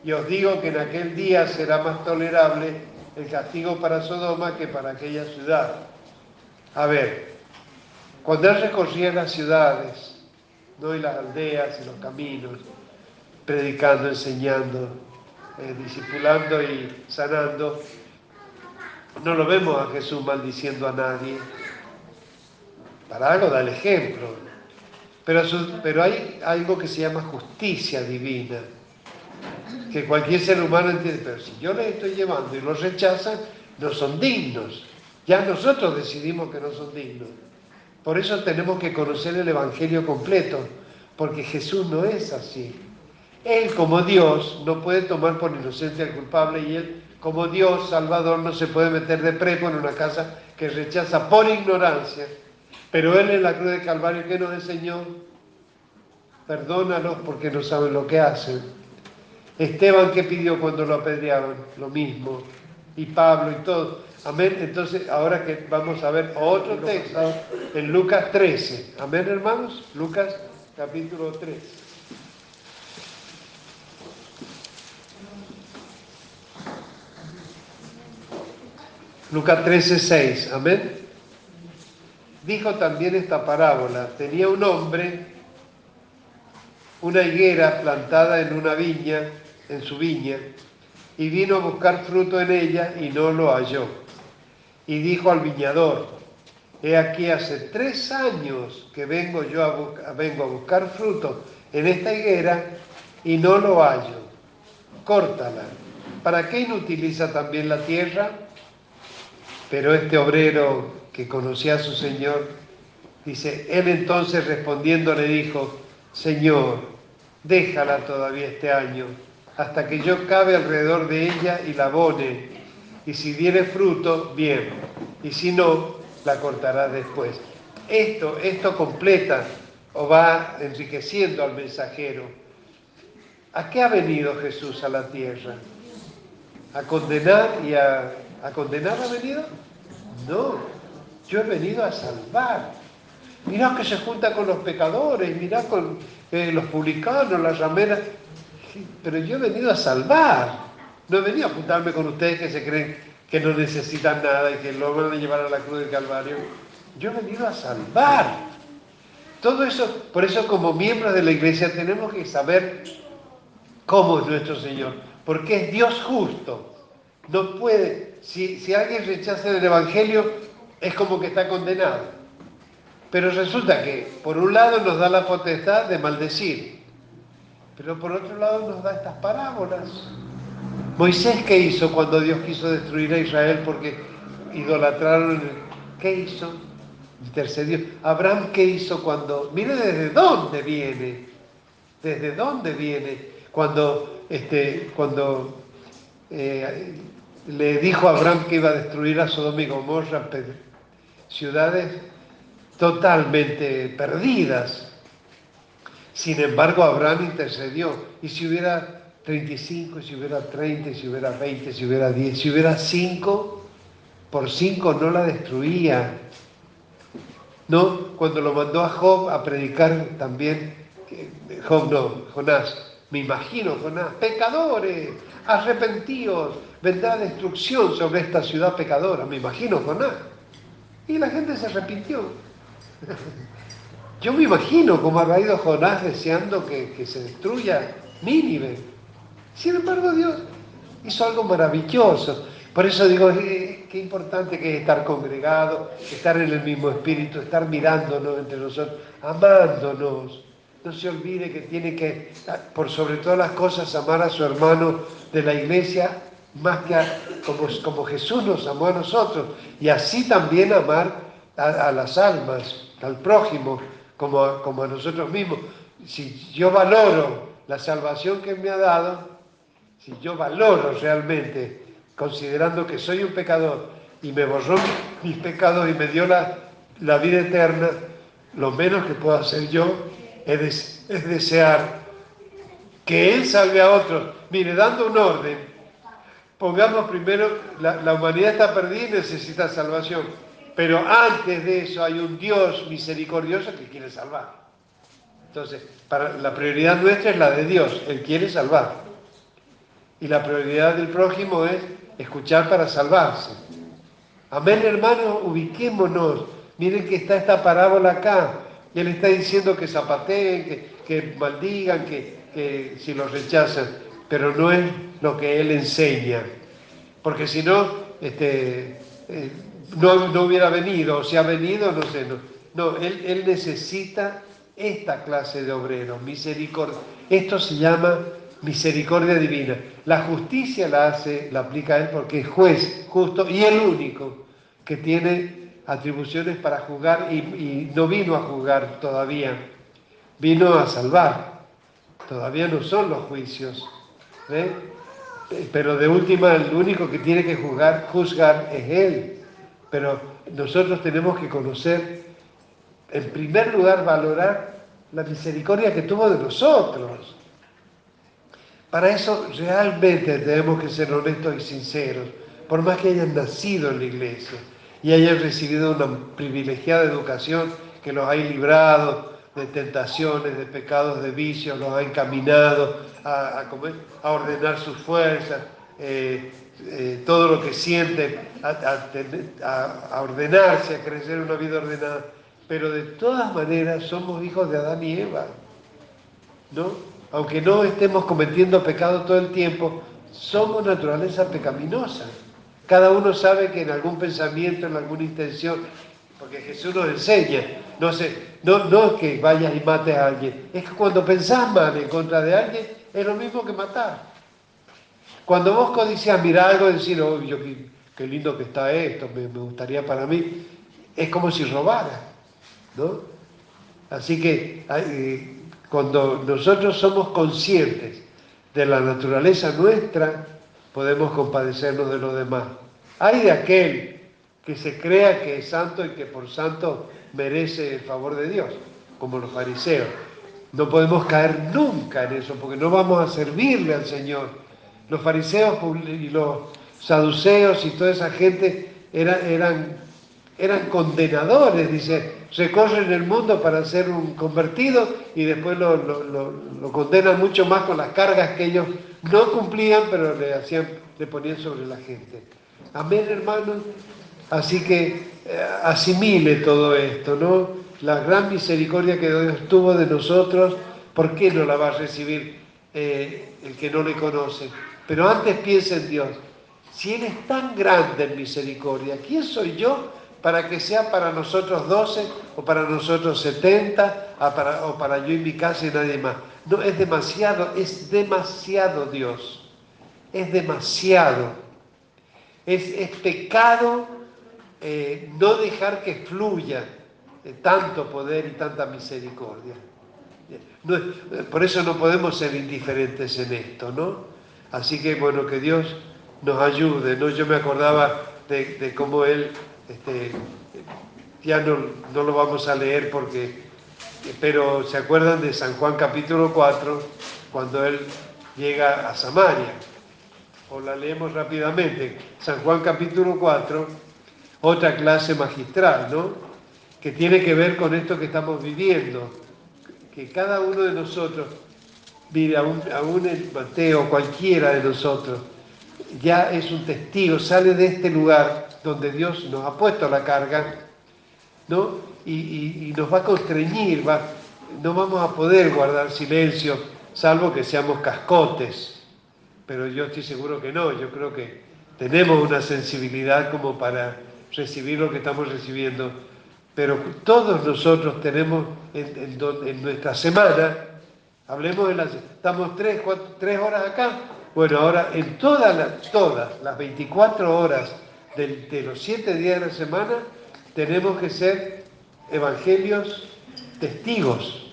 Y os digo que en aquel día será más tolerable el castigo para Sodoma que para aquella ciudad. A ver, cuando él recorría las ciudades, ¿no? y las aldeas y los caminos, predicando, enseñando, eh, discipulando y sanando. No lo vemos a Jesús maldiciendo a nadie. Para algo da el ejemplo. Pero, pero hay algo que se llama justicia divina, que cualquier ser humano entiende. Pero si yo les estoy llevando y los rechazan, no son dignos. Ya nosotros decidimos que no son dignos. Por eso tenemos que conocer el Evangelio completo, porque Jesús no es así. Él como Dios no puede tomar por inocente al culpable y él como Dios Salvador no se puede meter de prepo en una casa que rechaza por ignorancia. Pero Él en la cruz de Calvario, ¿qué nos enseñó? Perdónalos porque no saben lo que hacen. Esteban, ¿qué pidió cuando lo apedreaban? Lo mismo. Y Pablo y todo. Amén. Entonces, ahora que vamos a ver otro texto en Lucas 13. Amén, hermanos. Lucas capítulo 3. Lucas 13, 6. Amén. Dijo también esta parábola. Tenía un hombre una higuera plantada en una viña, en su viña, y vino a buscar fruto en ella y no lo halló y dijo al viñador, he aquí hace tres años que vengo yo a, vengo a buscar fruto en esta higuera y no lo hallo. Córtala. ¿Para qué inutiliza también la tierra? Pero este obrero que conocía a su señor, dice, él entonces respondiendo le dijo, Señor, déjala todavía este año, hasta que yo cabe alrededor de ella y la abone y si diere fruto, bien, y si no, la cortará después. Esto, esto completa o va enriqueciendo al mensajero. ¿A qué ha venido Jesús a la tierra? ¿A condenar y a, a condenar ha venido? No, yo he venido a salvar. Mirá que se junta con los pecadores, mirá con eh, los publicanos, las rameras, pero yo he venido a salvar. No he venido a juntarme con ustedes que se creen que no necesitan nada y que lo van a llevar a la cruz del Calvario. Yo he venido a salvar. Todo eso, por eso como miembros de la iglesia tenemos que saber cómo es nuestro Señor, porque es Dios justo. No puede, si, alguien rechaza el Evangelio, es como que está condenado. Pero resulta que por un lado nos da la potestad de maldecir, pero por otro lado nos da estas parábolas. Moisés, ¿qué hizo cuando Dios quiso destruir a Israel porque idolatraron? ¿Qué hizo? Intercedió. Abraham, ¿qué hizo cuando... Mire desde dónde viene. ¿Desde dónde viene? Cuando, este, cuando eh, le dijo a Abraham que iba a destruir a Sodoma y Gomorra, ciudades totalmente perdidas. Sin embargo, Abraham intercedió. Y si hubiera 35, si hubiera 30, si hubiera 20, si hubiera 10, si hubiera 5, por 5 no la destruía. ¿No? Cuando lo mandó a Job a predicar también, Job no, Jonás, me imagino Jonás, pecadores, arrepentidos, vendrá destrucción sobre esta ciudad pecadora, me imagino Jonás. Y la gente se arrepintió. Yo me imagino cómo habrá ido Jonás deseando que, que se destruya Nínive. Sin embargo, Dios hizo algo maravilloso. Por eso digo, eh, qué importante que es estar congregado, estar en el mismo espíritu, estar mirándonos entre nosotros, amándonos. No se olvide que tiene que, por sobre todas las cosas, amar a su hermano de la iglesia más que como, como, Jesús nos amó a nosotros. Y así también amar a, las almas, al prójimo, como, como a nosotros mismos. Si yo valoro la salvación que me ha dado, si yo valoro realmente, considerando que soy un pecador y me borró mis pecados y me dio la, la vida eterna, lo menos que puedo hacer yo es, es desear que Él salve a otros. Mire, dando un orden, pongamos primero, la, humanidad está perdida y necesita salvación, pero antes de eso hay un Dios misericordioso que quiere salvar. Entonces, la prioridad nuestra es la de Dios, Él quiere salvar. Y la prioridad del prójimo es escuchar para salvarse. Amén, hermanos, ubiquémonos. Miren que está esta parábola acá. Él está diciendo que zapateen, que, maldigan, que, si los rechazan, pero no es lo que él enseña. Porque si no, este, eh, no, no, hubiera venido, o si ha venido, no sé. No, no él, él necesita esta clase de obreros, misericordia. Esto se llama misericordia divina. La justicia la hace, la aplica él porque es juez justo y el único que tiene atribuciones para juzgar y, no vino a juzgar todavía, vino a salvar. Todavía no son los juicios. Pero de última, el único que tiene que juzgar, juzgar es él. Pero nosotros tenemos que conocer, en primer lugar, valorar la misericordia que tuvo de nosotros. Para eso realmente tenemos que ser honestos y sinceros, por más que hayan nacido en la iglesia y hayan recibido una privilegiada educación que los ha librado de tentaciones, de pecados, de vicios, los ha encaminado a, ordenar sus fuerzas, eh, eh, todo lo que sienten, a, a ordenarse, a crecer una vida ordenada. Pero de todas maneras somos hijos de Adán y Eva, ¿no? aunque no estemos cometiendo pecado todo el tiempo, somos naturaleza pecaminosa. Cada uno sabe que en algún pensamiento, en alguna intención, porque Jesús nos enseña, no, sé, no, no es que vayas y mates a alguien, es que cuando pensás mal en contra de alguien, es lo mismo que matar. Cuando vos codicias mirar algo y decir, oh, qué, lindo que está esto, me, me gustaría para mí, es como si robara, ¿no? Así que eh, cuando nosotros somos conscientes de la naturaleza nuestra, podemos compadecernos de los demás. Hay de aquel que se crea que es santo y que por santo merece el favor de Dios, como los fariseos. No podemos caer nunca en eso, porque no vamos a servirle al Señor. Los fariseos y los saduceos y toda esa gente eran, eran, eran condenadores, dice, recorren el mundo para ser un convertido y después lo, condenan mucho más con las cargas que ellos no cumplían, pero le, hacían, le ponían sobre la gente. Amén, hermanos. Así que eh, asimile todo esto, ¿no? La gran misericordia que Dios tuvo de nosotros, ¿por qué no la va a recibir eh, el que no le conoce? Pero antes piensa en Dios. Si Él es tan grande en misericordia, ¿quién soy yo para que sea para nosotros 12 o para nosotros 70 o para yo y mi casa y nadie más. No, es demasiado, es demasiado Dios. Es demasiado. Es, pecado eh, no dejar que fluya tanto poder y tanta misericordia. por eso no podemos ser indiferentes en esto, ¿no? Así que bueno, que Dios nos ayude, ¿no? Yo me acordaba de, de cómo Él este, ya no, no lo vamos a leer porque, pero se acuerdan de San Juan capítulo 4, cuando él llega a Samaria. O la leemos rápidamente. San Juan capítulo 4, otra clase magistral, ¿no? Que tiene que ver con esto que estamos viviendo. Que cada uno de nosotros, mire, aún, el Mateo, cualquiera de nosotros, ya es un testigo, sale de este lugar donde Dios nos ha puesto la carga, ¿no? Y, nos va a constreñir, no vamos a poder guardar silencio, salvo que seamos cascotes. Pero yo estoy seguro que no, yo creo que tenemos una sensibilidad como para recibir lo que estamos recibiendo. Pero todos nosotros tenemos en, nuestra semana, hablemos de las, estamos tres, tres horas acá, bueno, ahora en todas las, todas las 24 horas de, los siete días de la semana tenemos que ser evangelios testigos,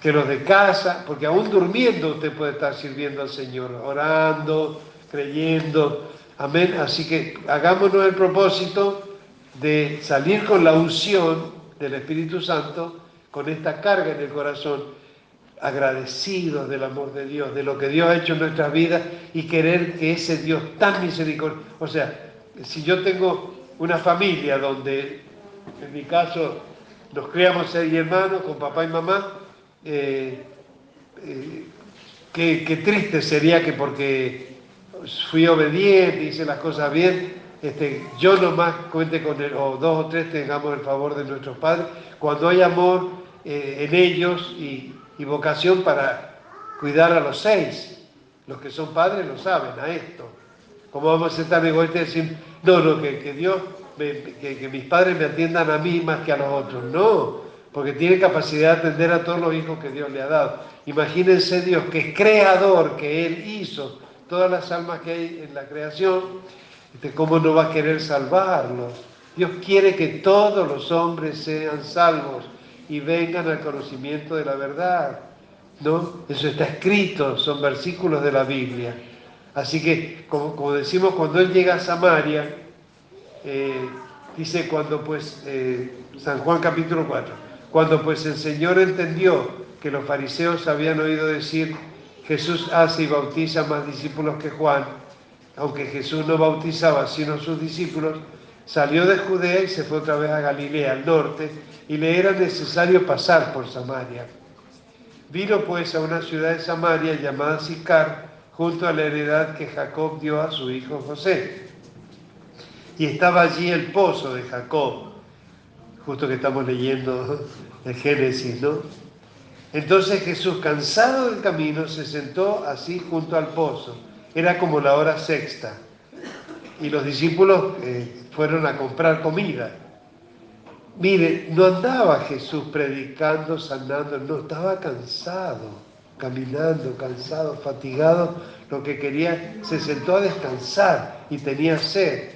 que los de casa, porque aún durmiendo usted puede estar sirviendo al Señor, orando, creyendo, amén. Así que hagámonos el propósito de salir con la unción del Espíritu Santo, con esta carga en el corazón, agradecidos del amor de Dios, de lo que Dios ha hecho en nuestras vidas y querer que ese Dios tan misericordioso, o sea, si yo tengo una familia donde, en mi caso, nos criamos seis hermanos con papá y mamá, eh, eh, qué, triste sería que porque fui obediente, hice las cosas bien, este, yo nomás cuente con él, o dos o tres tengamos el favor de nuestros padres, cuando hay amor eh, en ellos y, vocación para cuidar a los seis. Los que son padres lo saben a esto. ¿Cómo vamos a ser tan egoístas y decir, no, no, que, Dios, que, mis padres me atiendan a mí más que a los otros? No, porque tiene capacidad de atender a todos los hijos que Dios le ha dado. Imagínense Dios, que es creador, que Él hizo todas las almas que hay en la creación, ¿cómo no va a querer salvarlos? Dios quiere que todos los hombres sean salvos y vengan al conocimiento de la verdad. ¿No? Eso está escrito, son versículos de la Biblia. Así que, como, decimos, cuando él llega a Samaria, eh, dice cuando pues, eh, San Juan capítulo 4, cuando pues el Señor entendió que los fariseos habían oído decir, Jesús hace y bautiza más discípulos que Juan, aunque Jesús no bautizaba sino sus discípulos, salió de Judea y se fue otra vez a Galilea, al norte, y le era necesario pasar por Samaria. Vino pues a una ciudad de Samaria llamada Sicar, junto a la heredad que Jacob dio a su hijo José. Y estaba allí el pozo de Jacob, justo que estamos leyendo el Génesis, ¿no? Entonces Jesús, cansado del camino, se sentó así junto al pozo. Era como la hora sexta. Y los discípulos eh, fueron a comprar comida. Mire, no andaba Jesús predicando, sanando, no, estaba cansado caminando, cansado, fatigado, lo que quería, se sentó a descansar y tenía sed.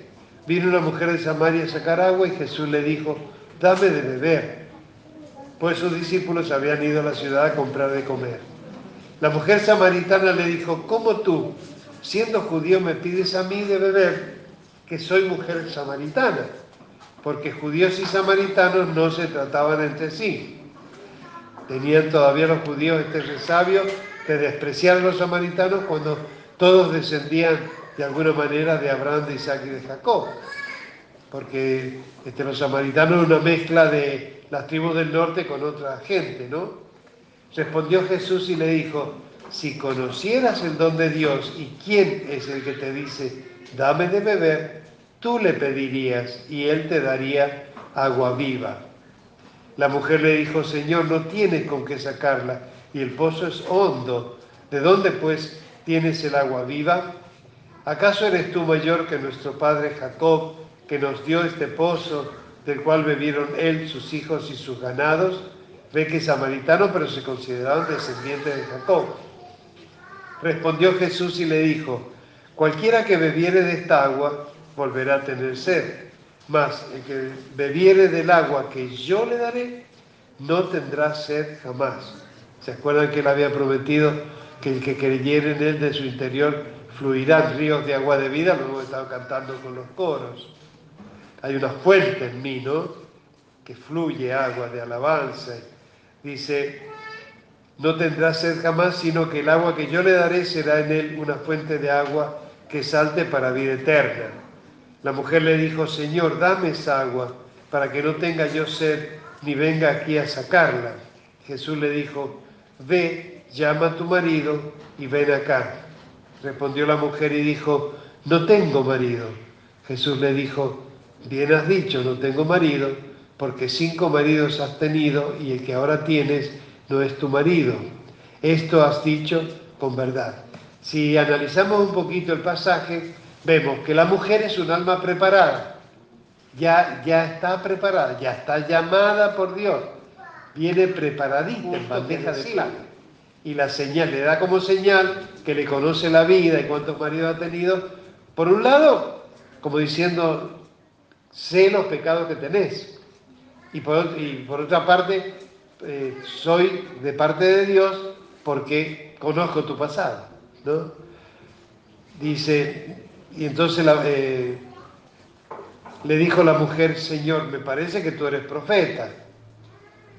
Vino una mujer de Samaria a sacar agua y Jesús le dijo, dame de beber. Pues sus discípulos habían ido a la ciudad a comprar de comer. La mujer samaritana le dijo, ¿cómo tú, siendo judío, me pides a mí de beber, que soy mujer samaritana? Porque judíos y samaritanos no se trataban entre sí. Tenían todavía los judíos este resabio de despreciar a los samaritanos cuando todos descendían de alguna manera de Abraham, de Isaac y de Jacob. Porque este, los samaritanos una mezcla de las tribus del norte con otra gente, ¿no? Respondió Jesús y le dijo, si conocieras el don de Dios y quién es el que te dice, dame de beber, tú le pedirías y él te daría agua viva. La mujer le dijo, Señor, no tienes con qué sacarla y el pozo es hondo. ¿De dónde pues tienes el agua viva? ¿Acaso eres tú mayor que nuestro padre Jacob, que nos dio este pozo del cual bebieron él, sus hijos y sus ganados? Ve que es samaritano, pero se consideraban descendientes de Jacob. Respondió Jesús y le dijo, cualquiera que bebiere de esta agua volverá a tener sed mas el que bebiere del agua que yo le daré, no tendrá sed jamás. ¿Se acuerdan que él había prometido que el que creyere en él de su interior fluirán ríos de agua de vida? Lo hemos estado cantando con los coros. Hay una fuente en mí, ¿no? que fluye agua de alabanza. Dice, no tendrá sed jamás, sino que el agua que yo le daré será en él una fuente de agua que salte para vida eterna. La mujer le dijo, Señor, dame esa agua para que no tenga yo sed ni venga aquí a sacarla. Jesús le dijo, ve, llama a tu marido y ven acá. Respondió la mujer y dijo, no tengo marido. Jesús le dijo, bien has dicho, no tengo marido, porque cinco maridos has tenido y el que ahora tienes no es tu marido. Esto has dicho con verdad. Si analizamos un poquito el pasaje, vemos que la mujer es un alma preparada. Ya, ya está preparada, ya está llamada por Dios. Viene preparadita en bandeja de plata. Y la señal le da como señal que le conoce la vida y cuántos maridos ha tenido. Por un lado, como diciendo, sé los pecados que tenés. Y por, otra parte, eh, soy de parte de Dios porque conozco tu pasado. Dice, y entonces eh, le dijo la mujer, Señor, me parece que tú eres profeta.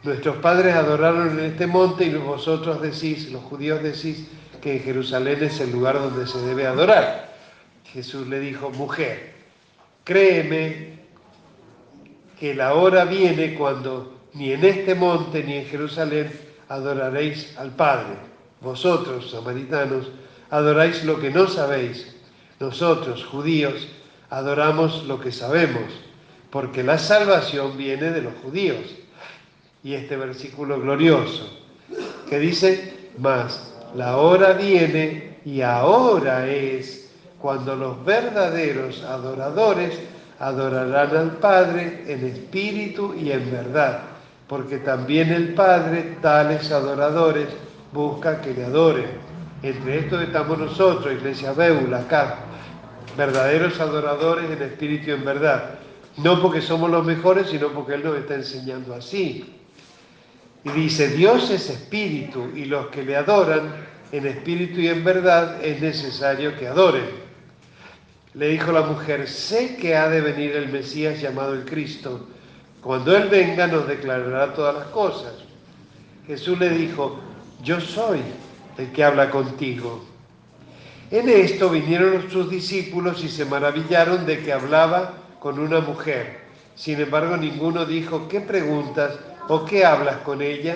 Nuestros padres adoraron en este monte y vosotros decís, los judíos decís, que Jerusalén es el lugar donde se debe adorar. Jesús le dijo, mujer, créeme que la hora viene cuando ni en este monte ni en Jerusalén adoraréis al Padre. Vosotros, samaritanos, adoráis lo que no sabéis. Nosotros, judíos, adoramos lo que sabemos, porque la salvación viene de los judíos. Y este versículo glorioso, que dice, más, la hora viene y ahora es cuando los verdaderos adoradores adorarán al Padre en espíritu y en verdad, porque también el Padre tales adoradores busca que le adoren. Entre estos estamos nosotros, Iglesia Beula, acá, verdaderos adoradores en espíritu y en verdad. No porque somos los mejores, sino porque Él nos está enseñando así. Y dice, Dios es espíritu y los que le adoran en espíritu y en verdad es necesario que adoren. Le dijo la mujer, sé que ha de venir el Mesías llamado el Cristo. Cuando Él venga nos declarará todas las cosas. Jesús le dijo, yo soy el que habla contigo. En esto vinieron sus discípulos y se maravillaron de que hablaba con una mujer. Sin embargo, ninguno dijo, ¿qué preguntas o qué hablas con ella?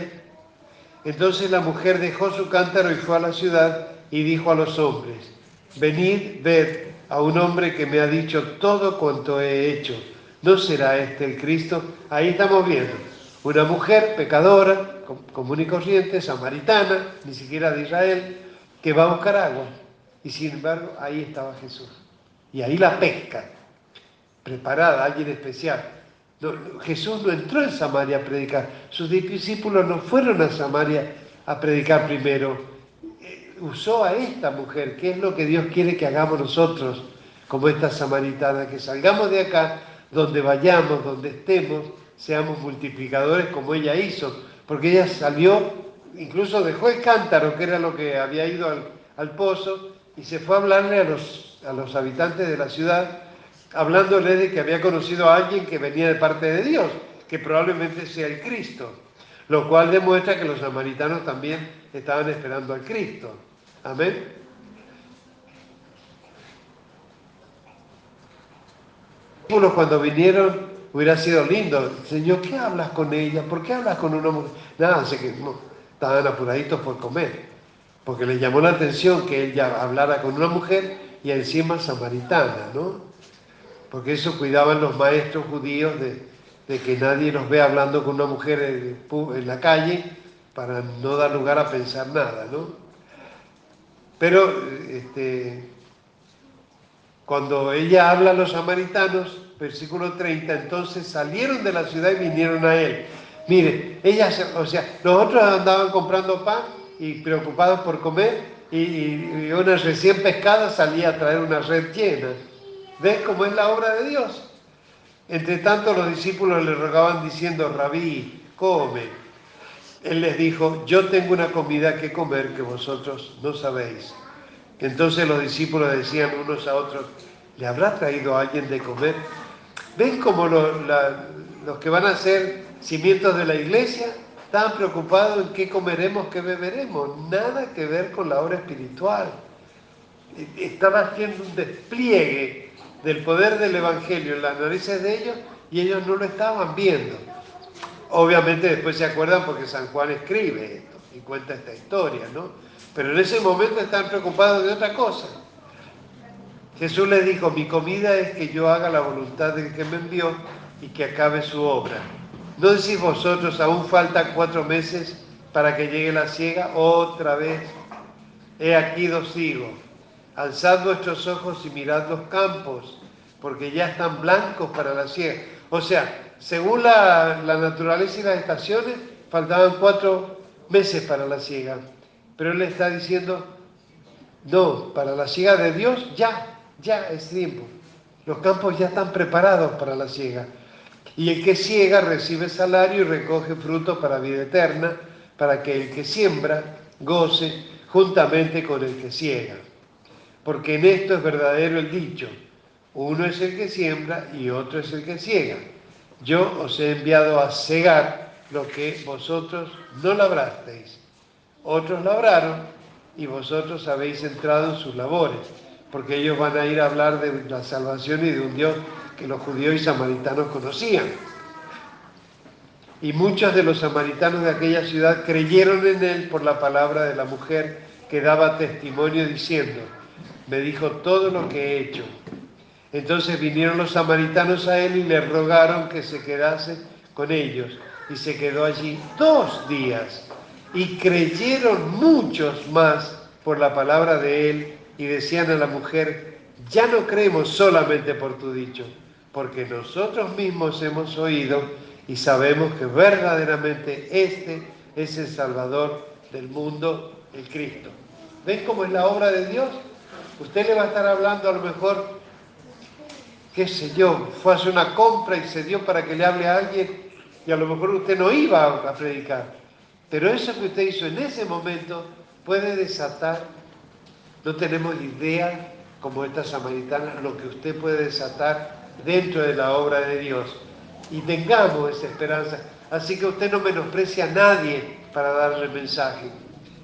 Entonces la mujer dejó su cántaro y fue a la ciudad y dijo a los hombres, venid, ved a un hombre que me ha dicho todo cuanto he hecho. ¿No será este el Cristo? Ahí estamos viendo. Una mujer pecadora, común y corriente, samaritana, ni siquiera de Israel, que va a buscar agua. Y sin embargo, ahí estaba Jesús. Y ahí la pesca, preparada, alguien especial. Jesús no entró en Samaria a predicar. Sus discípulos no fueron a Samaria a predicar primero. Usó a esta mujer, que es lo que Dios quiere que hagamos nosotros, como esta samaritana, que salgamos de acá, donde vayamos, donde estemos, seamos multiplicadores como ella hizo porque ella salió, incluso dejó el cántaro, que era lo que había ido al, pozo, y se fue a hablarle a los, a los habitantes de la ciudad, hablándole de que había conocido a alguien que venía de parte de Dios, que probablemente sea el Cristo, lo cual demuestra que los samaritanos también estaban esperando al Cristo. Amén. Cuando vinieron Hubiera sido lindo. Señor, ¿qué hablas con ella? ¿Por qué hablas con una mujer? Nada, sé que no, estaban apuraditos por comer. Porque le llamó la atención que ella hablara con una mujer y encima samaritana, ¿no? Porque eso cuidaban los maestros judíos de, que nadie los vea hablando con una mujer en, la calle para no dar lugar a pensar nada, ¿no? Pero este, cuando ella habla a los samaritanos, versículo 30, entonces salieron de la ciudad y vinieron a él. Mire, ellas, o sea, los otros andaban comprando pan y preocupados por comer y, una recién pescada salía a traer una red llena. ¿Ves cómo es la obra de Dios? Entre tanto los discípulos le rogaban diciendo, rabí, come. Él les dijo, yo tengo una comida que comer que vosotros no sabéis. Entonces los discípulos decían unos a otros, ¿le habrá traído a alguien de comer? ¿Ven cómo la, los que van a ser cimientos de la iglesia, estaban preocupados en qué comeremos, qué beberemos, nada que ver con la obra espiritual. Estaba haciendo un despliegue del poder del Evangelio en las narices de ellos y ellos no lo estaban viendo. Obviamente después se acuerdan porque San Juan escribe esto y cuenta esta historia, ¿no? Pero en ese momento están preocupados de otra cosa. Jesús les dijo, mi comida es que yo haga la voluntad del que me envió y que acabe su obra. ¿No decís vosotros, aún faltan cuatro meses para que llegue la ciega? Otra vez, he aquí dos digo, alzad vuestros ojos y mirad los campos, porque ya están blancos para la ciega. O sea, según la, naturaleza y las estaciones, faltaban cuatro meses para la ciega. Pero él está diciendo, no, para la ciega de Dios ya, ya es tiempo. Los campos ya están preparados para la ciega. Y el que ciega recibe salario y recoge fruto para vida eterna, para que el que siembra goce juntamente con el que ciega. Porque en esto es verdadero el dicho, uno es el que siembra y otro es el que ciega. Yo os he enviado a cegar lo que vosotros no labrasteis. Otros labraron y vosotros habéis entrado en sus labores, porque ellos van a ir a hablar de la salvación y de un Dios que los judíos y samaritanos conocían. Y muchos de los samaritanos de aquella ciudad creyeron en él por la palabra de la mujer que daba testimonio diciendo, me dijo todo lo que he hecho. Entonces vinieron los samaritanos a él y le rogaron que se quedase con ellos. Y se quedó allí dos días. Y creyeron muchos más por la palabra de él y decían a la mujer, ya no creemos solamente por tu dicho, porque nosotros mismos hemos oído y sabemos que verdaderamente este es el Salvador del mundo, el Cristo. ¿Ven cómo es la obra de Dios? Usted le va a estar hablando a lo mejor, qué sé yo, fue a hacer una compra y se dio para que le hable a alguien y a lo mejor usted no iba a predicar. Pero eso que usted hizo en ese momento puede desatar, no tenemos idea como esta samaritana, lo que usted puede desatar dentro de la obra de Dios. Y tengamos esa esperanza. Así que usted no menosprecia a nadie para darle mensaje,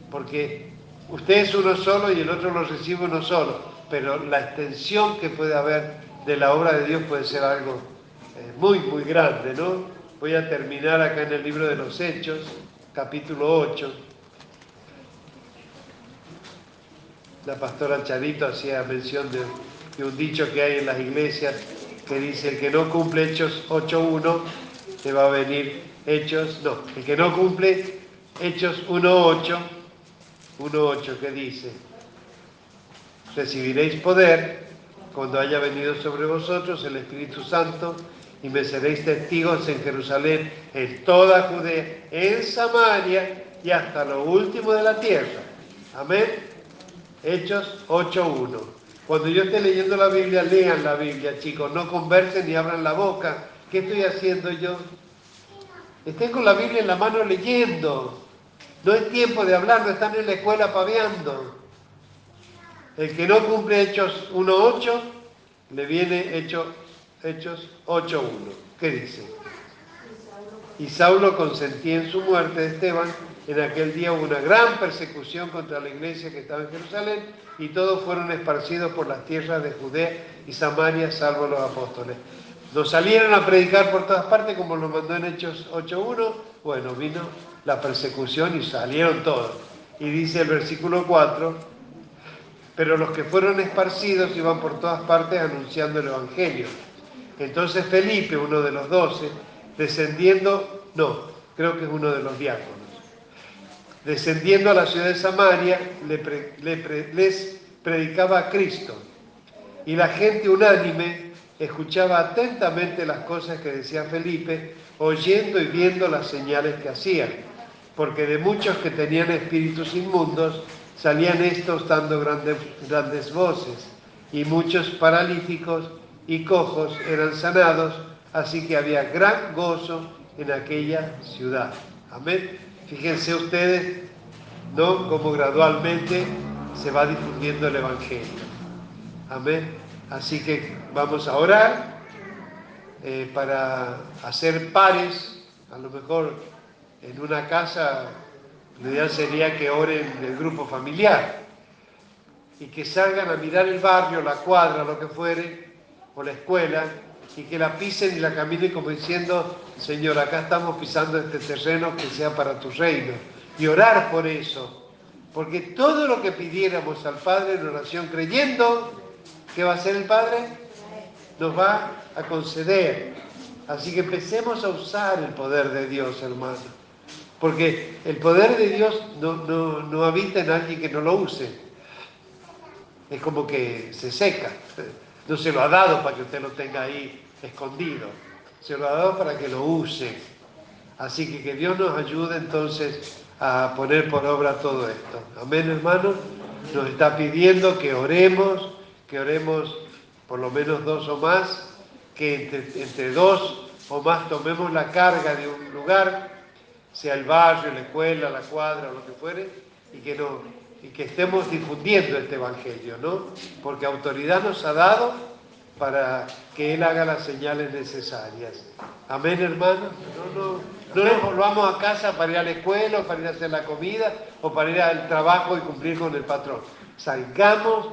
porque usted es uno solo y el otro lo recibe uno solo, pero la extensión que puede haber de la obra de Dios puede ser algo eh, muy, muy grande, ¿no? Voy a terminar acá en el libro de los Hechos, capítulo 8. La pastora Charito hacía mención de, un dicho que hay en las iglesias que dice el que no cumple Hechos 8.1, te va a venir Hechos, no, el que no cumple Hechos 1.8, 1.8 que dice, recibiréis poder cuando haya venido sobre vosotros el Espíritu Santo y me seréis testigos en Jerusalén, en toda Judea, en Samaria y hasta lo último de la tierra. Amén. Hechos 8.1. Cuando yo esté leyendo la Biblia, lean la Biblia, chicos, no conversen ni abran la boca. ¿Qué estoy haciendo yo? Estén con la Biblia en la mano leyendo. No es tiempo de hablar, no están en la escuela paveando. El que no cumple Hechos 1.8, le viene Hechos, Hechos 8.1. ¿Qué dice? Y Saulo consentía en su muerte de Esteban. En aquel día hubo una gran persecución contra la iglesia que estaba en Jerusalén y todos fueron esparcidos por las tierras de Judea y Samaria, salvo los apóstoles. Nos salieron a predicar por todas partes, como lo mandó en Hechos 8.1. Bueno, vino la persecución y salieron todos. Y dice el versículo 4, pero los que fueron esparcidos iban por todas partes anunciando el Evangelio. Entonces Felipe, uno de los doce, descendiendo, no, creo que es uno de los diáconos, descendiendo a la ciudad de Samaria, les predicaba a Cristo. Y la gente unánime escuchaba atentamente las cosas que decía Felipe, oyendo y viendo las señales que hacían, porque de muchos que tenían espíritus inmundos salían estos dando grandes, grandes voces, y muchos paralíticos y cojos eran sanados, así que había gran gozo en aquella ciudad. Amén. Fíjense ustedes, ¿no? Como gradualmente se va difundiendo el Evangelio. Amén. Así que vamos a orar eh, para hacer pares, a lo mejor en una casa, lo ideal sería que oren del grupo familiar y que salgan a mirar el barrio, la cuadra, lo que fuere, o la escuela, y que la pisen y la caminen como diciendo, Señor, acá estamos pisando este terreno que sea para tu reino. Y orar por eso. Porque todo lo que pidiéramos al Padre en oración creyendo, ¿qué va a hacer el Padre? Nos va a conceder. Así que empecemos a usar el poder de Dios, hermano. Porque el poder de Dios no, no habita en alguien que no lo use. Es como que se seca. No se lo ha dado para que usted lo tenga ahí escondido. Se lo ha dado para que lo use. Así que que Dios nos ayude entonces a poner por obra todo esto. Amén, hermano. Nos está pidiendo que oremos, que oremos por lo menos dos o más, que entre, dos o más tomemos la carga de un lugar, sea el barrio, la escuela, la cuadra, lo que fuere, y que, no, y que estemos difundiendo este Evangelio, ¿no? Porque autoridad nos ha dado para que Él haga las señales necesarias. Amén, hermano. No, no, no nos vamos a casa para ir a la escuela o para ir a hacer la comida o para ir al trabajo y cumplir con el patrón. Salgamos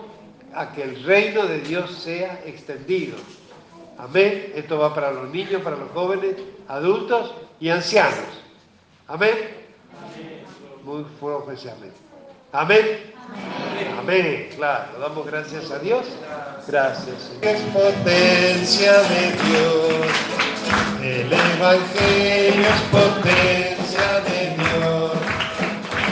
a que el reino de Dios sea extendido. Amén. Esto va para los niños, para los jóvenes, adultos y ancianos. Amén. Muy fuerte amén. Amén. Amén. Claro, damos gracias a Dios. Gracias. Es potencia de Dios. El Evangelio es potencia de Dios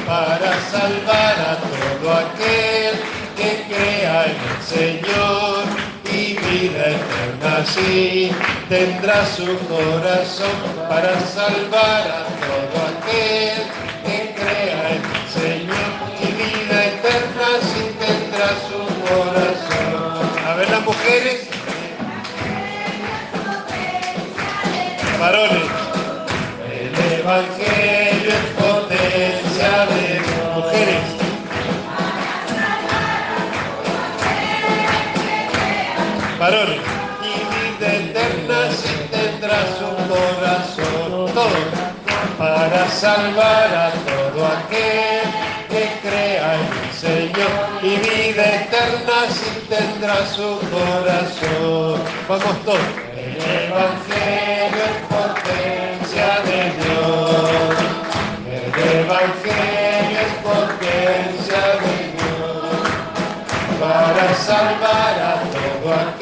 para salvar a todo aquel que crea en el Señor vida eterna así tendrá su corazón para salvar a todo aquel que crea en el Señor y vida eterna así tendrá su corazón. A ver las mujeres. Varones. El Evangelio es potencia de mujeres. Varones. Y vida eterna si tendrá su corazón. Todo. Para salvar a todo aquel que crea en el Señor. Y vida eterna si tendrá su corazón. Vamos todos. El Evangelio es potencia de Dios. El Evangelio es potencia de Dios. Para salvar a todo aquel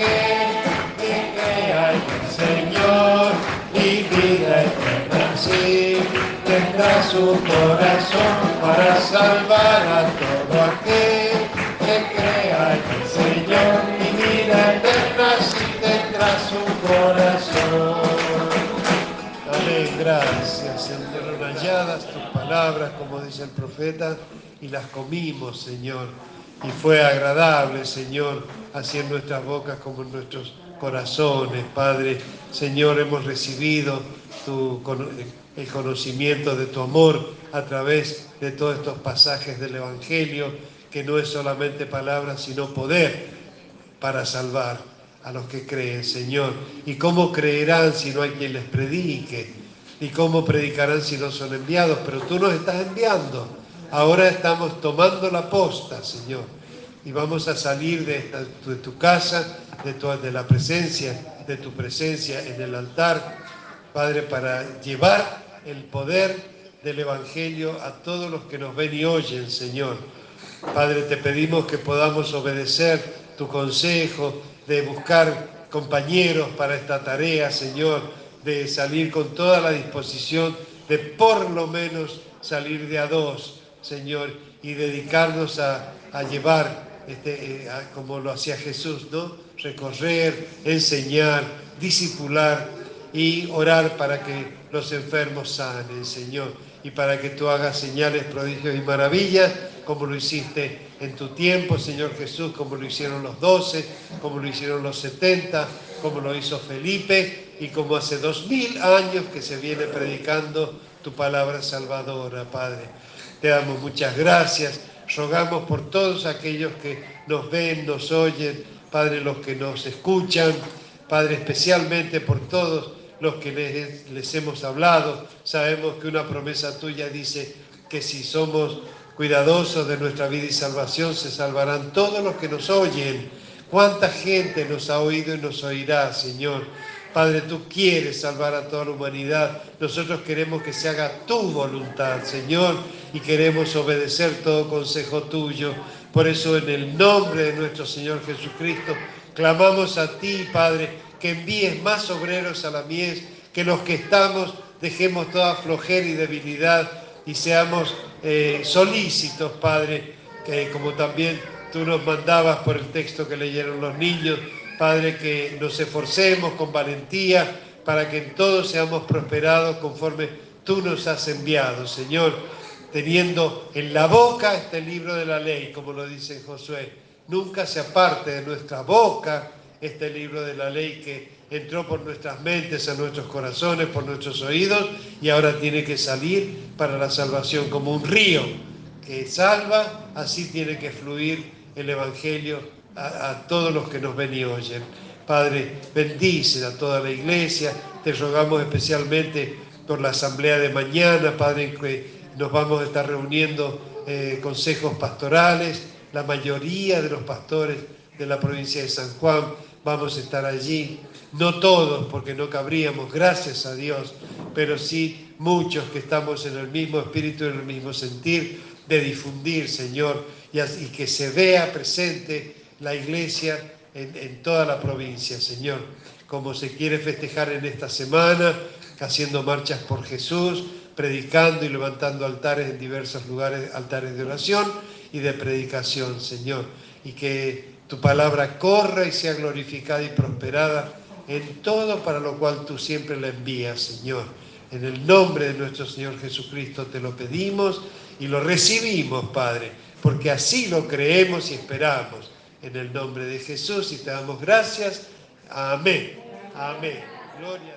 su corazón. Para salvar a todo aquel que crea en el Señor. Y vida eterna así tendrá su corazón. Amén, gracias. Señor, halladas tus palabras, como dice el profeta, y las comimos, Señor. Y fue agradable, Señor, así en nuestras bocas como en nuestros corazones, Padre. Señor, hemos recibido tu, el conocimiento de tu amor a través de todos estos pasajes del Evangelio, que no es solamente palabra, sino poder para salvar a los que creen, Señor. ¿Y cómo creerán si no hay quien les predique? ¿Y cómo predicarán si no son enviados? Pero tú nos estás enviando. Ahora estamos tomando la posta, Señor. Y vamos a salir de, tu casa, de, de la presencia, de tu presencia en el altar, Padre, para llevar el poder del Evangelio a todos los que nos ven y oyen, Señor. Padre, te pedimos que podamos obedecer tu consejo de buscar compañeros para esta tarea, Señor, de salir con toda la disposición de por lo menos salir de a dos, Señor, y dedicarnos a, a llevar, este, eh, como lo hacía Jesús, ¿no? Recorrer, enseñar, discipular y orar para que los enfermos sanen, Señor, y para que tú hagas señales, prodigios y maravillas, como lo hiciste en tu tiempo, Señor Jesús, como lo hicieron los doce, como lo hicieron los setenta, como lo hizo Felipe, y como hace dos mil años que se viene predicando tu palabra salvadora, Padre. Te damos muchas gracias, rogamos por todos aquellos que nos ven, nos oyen, Padre, los que nos escuchan, Padre, especialmente por todos los que les, hemos hablado. Sabemos que una promesa tuya dice que si somos cuidadosos de nuestra vida y salvación, se salvarán todos los que nos oyen. ¿Cuánta gente nos ha oído y nos oirá, Señor? Padre, tú quieres salvar a toda la humanidad. Nosotros queremos que se haga tu voluntad, Señor, y queremos obedecer todo consejo tuyo. Por eso, en el nombre de nuestro Señor Jesucristo, clamamos a ti, Padre, que envíes más obreros a la mies, que los que estamos dejemos toda flojera y debilidad y seamos eh, solícitos, Padre, que como también tú nos mandabas por el texto que leyeron los niños, Padre, que nos esforcemos con valentía para que en todo seamos prosperados conforme tú nos has enviado, Señor, teniendo en la boca este libro de la ley, como lo dice Josué. Nunca se aparte de nuestra boca este libro de la ley que entró por nuestras mentes, a nuestros corazones, por nuestros oídos y ahora tiene que salir para la salvación como un río que salva, así tiene que fluir el Evangelio a, todos los que nos ven y oyen. Padre, bendice a toda la iglesia, te rogamos especialmente por la asamblea de mañana, Padre, que nos vamos a estar reuniendo eh, consejos pastorales, la mayoría de los pastores de la provincia de San Juan vamos a estar allí, no todos porque no cabríamos, gracias a Dios, pero sí muchos que estamos en el mismo espíritu, en el mismo sentir de difundir, Señor, y, que se vea presente la iglesia en, toda la provincia, Señor. Como se quiere festejar en esta semana, haciendo marchas por Jesús, predicando y levantando altares en diversos lugares, altares de oración y de predicación, Señor. Y que tu palabra corra y sea glorificada y prosperada en todo para lo cual tú siempre la envías, Señor. En el nombre de nuestro Señor Jesucristo te lo pedimos y lo recibimos, Padre, porque así lo creemos y esperamos en el nombre de Jesús y te damos gracias. Amén. Amén. Gloria